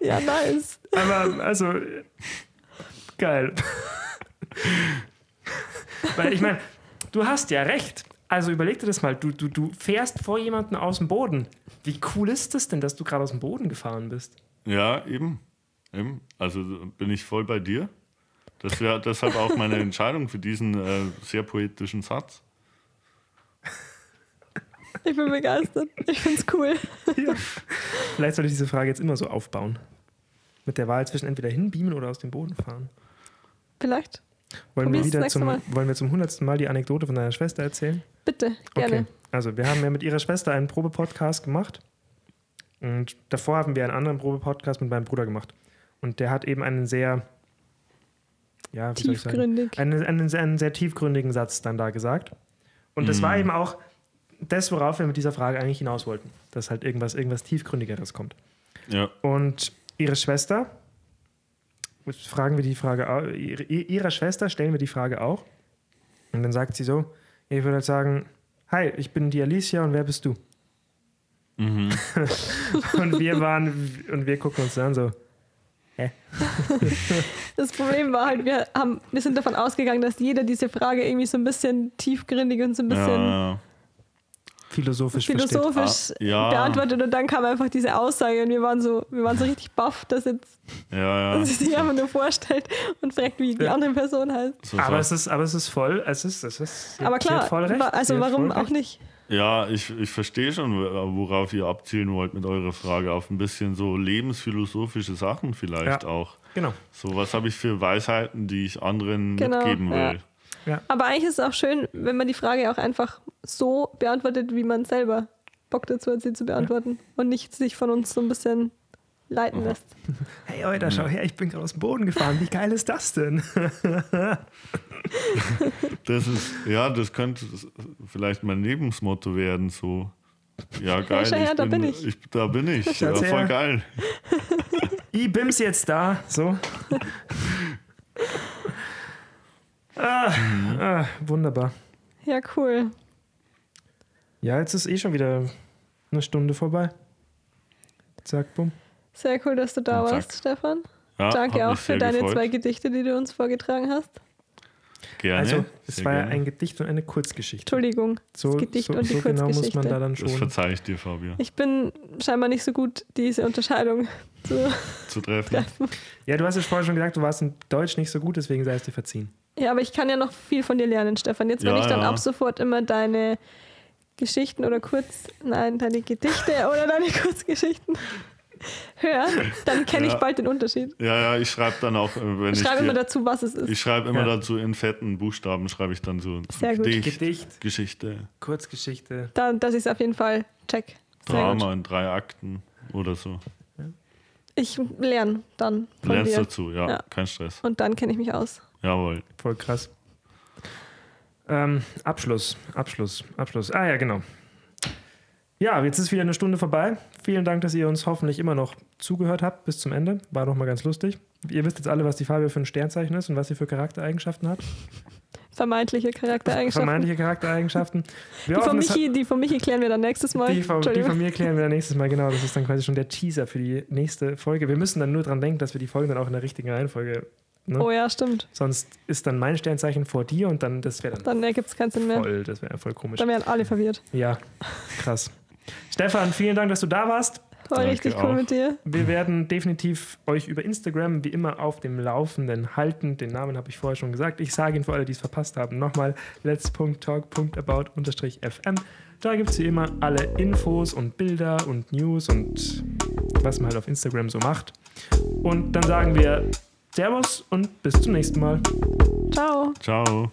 S1: Ja, nice.
S2: Aber also geil. Weil ich meine, du hast ja recht. Also überleg dir das mal, du, du, du fährst vor jemanden aus dem Boden. Wie cool ist das denn, dass du gerade aus dem Boden gefahren bist?
S3: Ja, eben. eben. Also bin ich voll bei dir. Das wäre [LAUGHS] deshalb auch meine Entscheidung für diesen äh, sehr poetischen Satz.
S1: Ich bin begeistert. Ich find's cool.
S2: Vielleicht sollte ich diese Frage jetzt immer so aufbauen. Mit der Wahl zwischen entweder hinbeamen oder aus dem Boden fahren.
S1: Vielleicht.
S2: Wollen wir, wieder zum,
S1: Mal.
S2: wollen wir zum hundertsten Mal die Anekdote von deiner Schwester erzählen?
S1: Bitte, gerne.
S2: Okay. Also, wir haben ja mit ihrer Schwester einen Probe-Podcast gemacht. Und davor haben wir einen anderen Probe-Podcast mit meinem Bruder gemacht. Und der hat eben einen sehr, ja, wie soll ich sagen?
S1: Tiefgründig.
S2: einen, einen, sehr- einen sehr tiefgründigen Satz dann da gesagt. Und das war eben auch das, worauf wir mit dieser Frage eigentlich hinaus wollten. Dass halt irgendwas, irgendwas Tiefgründigeres kommt.
S3: Ja.
S2: Und ihre Schwester, fragen wir die Frage, ihrer Schwester stellen wir die Frage auch. Und dann sagt sie so, ich würde halt sagen, hi, ich bin die Alicia und wer bist du?
S3: Mhm.
S2: Und wir waren, und wir gucken uns dann so,
S1: Das Problem war halt, wir, haben, wir sind davon ausgegangen, dass jeder diese Frage irgendwie so ein bisschen tiefgründig und so ein bisschen
S3: Ja,
S2: philosophisch,
S1: philosophisch
S3: Ah, ja.
S1: beantwortet und dann kam einfach diese Aussage und wir waren so, wir waren so richtig baff, dass jetzt
S3: ja, ja.
S1: dass sie sich einfach nur vorstellt und fragt, wie die
S2: Ja.
S1: andere Person heißt.
S3: So
S2: Aber es ist, aber es ist voll, es ist, es ist,
S1: Aber klar, also warum auch
S2: recht.
S1: nicht?
S3: Ja, ich, ich verstehe schon, worauf ihr abzielen wollt mit eurer Frage. Auf ein bisschen so lebensphilosophische Sachen vielleicht
S2: Ja.
S3: auch.
S2: Genau.
S3: So, was habe ich für Weisheiten, die ich anderen
S1: Genau,
S3: mitgeben
S1: ja.
S3: will?
S1: Aber eigentlich ist es auch schön, wenn man die Frage auch einfach so beantwortet, wie man selber Bock dazu hat, sie zu beantworten und nicht sich von uns so ein bisschen leiten lässt. [LAUGHS]
S2: Hey, Alter, schau her, ich bin gerade aus dem Boden gefahren. Wie geil ist das denn? [LAUGHS]
S3: Das ist, ja, das könnte vielleicht mein Lebensmotto werden, so. Ja, geil.
S1: schau her, da bin ich.
S3: Da bin ich. Ja, voll
S2: her.
S3: geil. [LAUGHS]
S2: Ich bin's jetzt da. So. ah, ah, wunderbar.
S1: Ja, cool.
S2: Ja, jetzt ist eh schon wieder eine Stunde vorbei. Zack, bumm.
S1: Sehr cool, dass du da
S3: Und zack.
S1: warst, Stefan.
S3: Ja,
S1: Danke auch für deine
S3: gefreut.
S1: zwei Gedichte, die du uns vorgetragen hast.
S3: Gerne.
S2: Also, es
S3: sehr
S2: war ja ein Gedicht und eine Kurzgeschichte.
S1: Entschuldigung,
S2: So,
S1: das Gedicht
S2: so,
S1: und die
S2: so genau muss
S1: Kurzgeschichte.
S2: man da dann
S3: Das
S2: schon.
S3: verzeihe ich dir, Fabian.
S1: Ich bin scheinbar nicht so gut, diese Unterscheidung [LAUGHS] zu
S3: Zu treffen.
S1: treffen.
S2: Ja, du hast es vorher schon gesagt, du warst in Deutsch nicht so gut, deswegen sei es dir verziehen.
S1: Ja, aber ich kann ja noch viel von dir lernen, Stefan. Jetzt, wenn
S3: Ja,
S1: ich dann
S3: ja.
S1: ab sofort immer deine Geschichten oder kurz, nein, deine Gedichte oder deine [LAUGHS] Kurzgeschichten höre, dann kenne ich
S3: Ja.
S1: bald den Unterschied.
S3: Ja, ja, ich schreibe dann auch, äh, wenn
S1: Ich
S3: ich,
S1: schreibe immer dazu, was es ist.
S3: ich schreibe immer
S2: Ja.
S3: dazu in fetten Buchstaben, schreibe ich dann so,
S1: Sehr gut.
S3: Gedicht,
S2: Gedicht,
S3: Geschichte,
S2: Kurzgeschichte.
S1: Da, dass ich es auf jeden Fall check. Sehr gut.
S3: Drama in drei Akten oder so.
S1: Ich lerne dann von
S3: Lernst
S1: dir.
S3: dazu, ja,
S1: Ja.
S3: kein Stress.
S1: Und dann kenne ich mich aus.
S3: Jawohl.
S2: Voll krass. Ähm, Abschluss, Abschluss, Abschluss. Ah ja, genau. Ja, jetzt ist wieder eine Stunde vorbei. Vielen Dank, dass ihr uns hoffentlich immer noch zugehört habt bis zum Ende. War doch mal ganz lustig. Ihr wisst jetzt alle, was die Fabio für ein Sternzeichen ist und was sie für Charaktereigenschaften hat.
S1: Vermeintliche Charaktereigenschaften.
S2: Vermeintliche Charaktereigenschaften.
S1: Die von,
S2: hoffen,
S1: Michi, die von Michi klären wir dann nächstes Mal.
S2: die, von, die von mir klären wir dann nächstes Mal. Genau, das ist dann quasi schon der Teaser für die nächste Folge. Wir müssen dann nur dran denken, dass wir die Folgen dann auch in der richtigen Reihenfolge. Ne?
S1: Oh ja, stimmt.
S2: Sonst ist dann mein Sternzeichen vor dir und dann das wäre dann,
S1: Dann ergibt es keinen Sinn mehr.
S2: voll, das wäre voll komisch.
S1: Dann werden alle verwirrt.
S2: Ja, krass. Stefan, vielen Dank, dass du da warst.
S1: War
S3: Danke
S1: richtig cool
S3: auch.
S1: mit dir.
S2: Wir werden definitiv euch über Instagram wie immer auf dem Laufenden halten. Den Namen habe ich vorher schon gesagt. Ich sage ihn für alle, die es verpasst haben. Nochmal let's.talk.about-fm. Da gibt es wie immer alle Infos und Bilder und News und was man halt auf Instagram so macht. Und dann sagen wir Servus und bis zum nächsten Mal.
S1: Ciao.
S3: Ciao.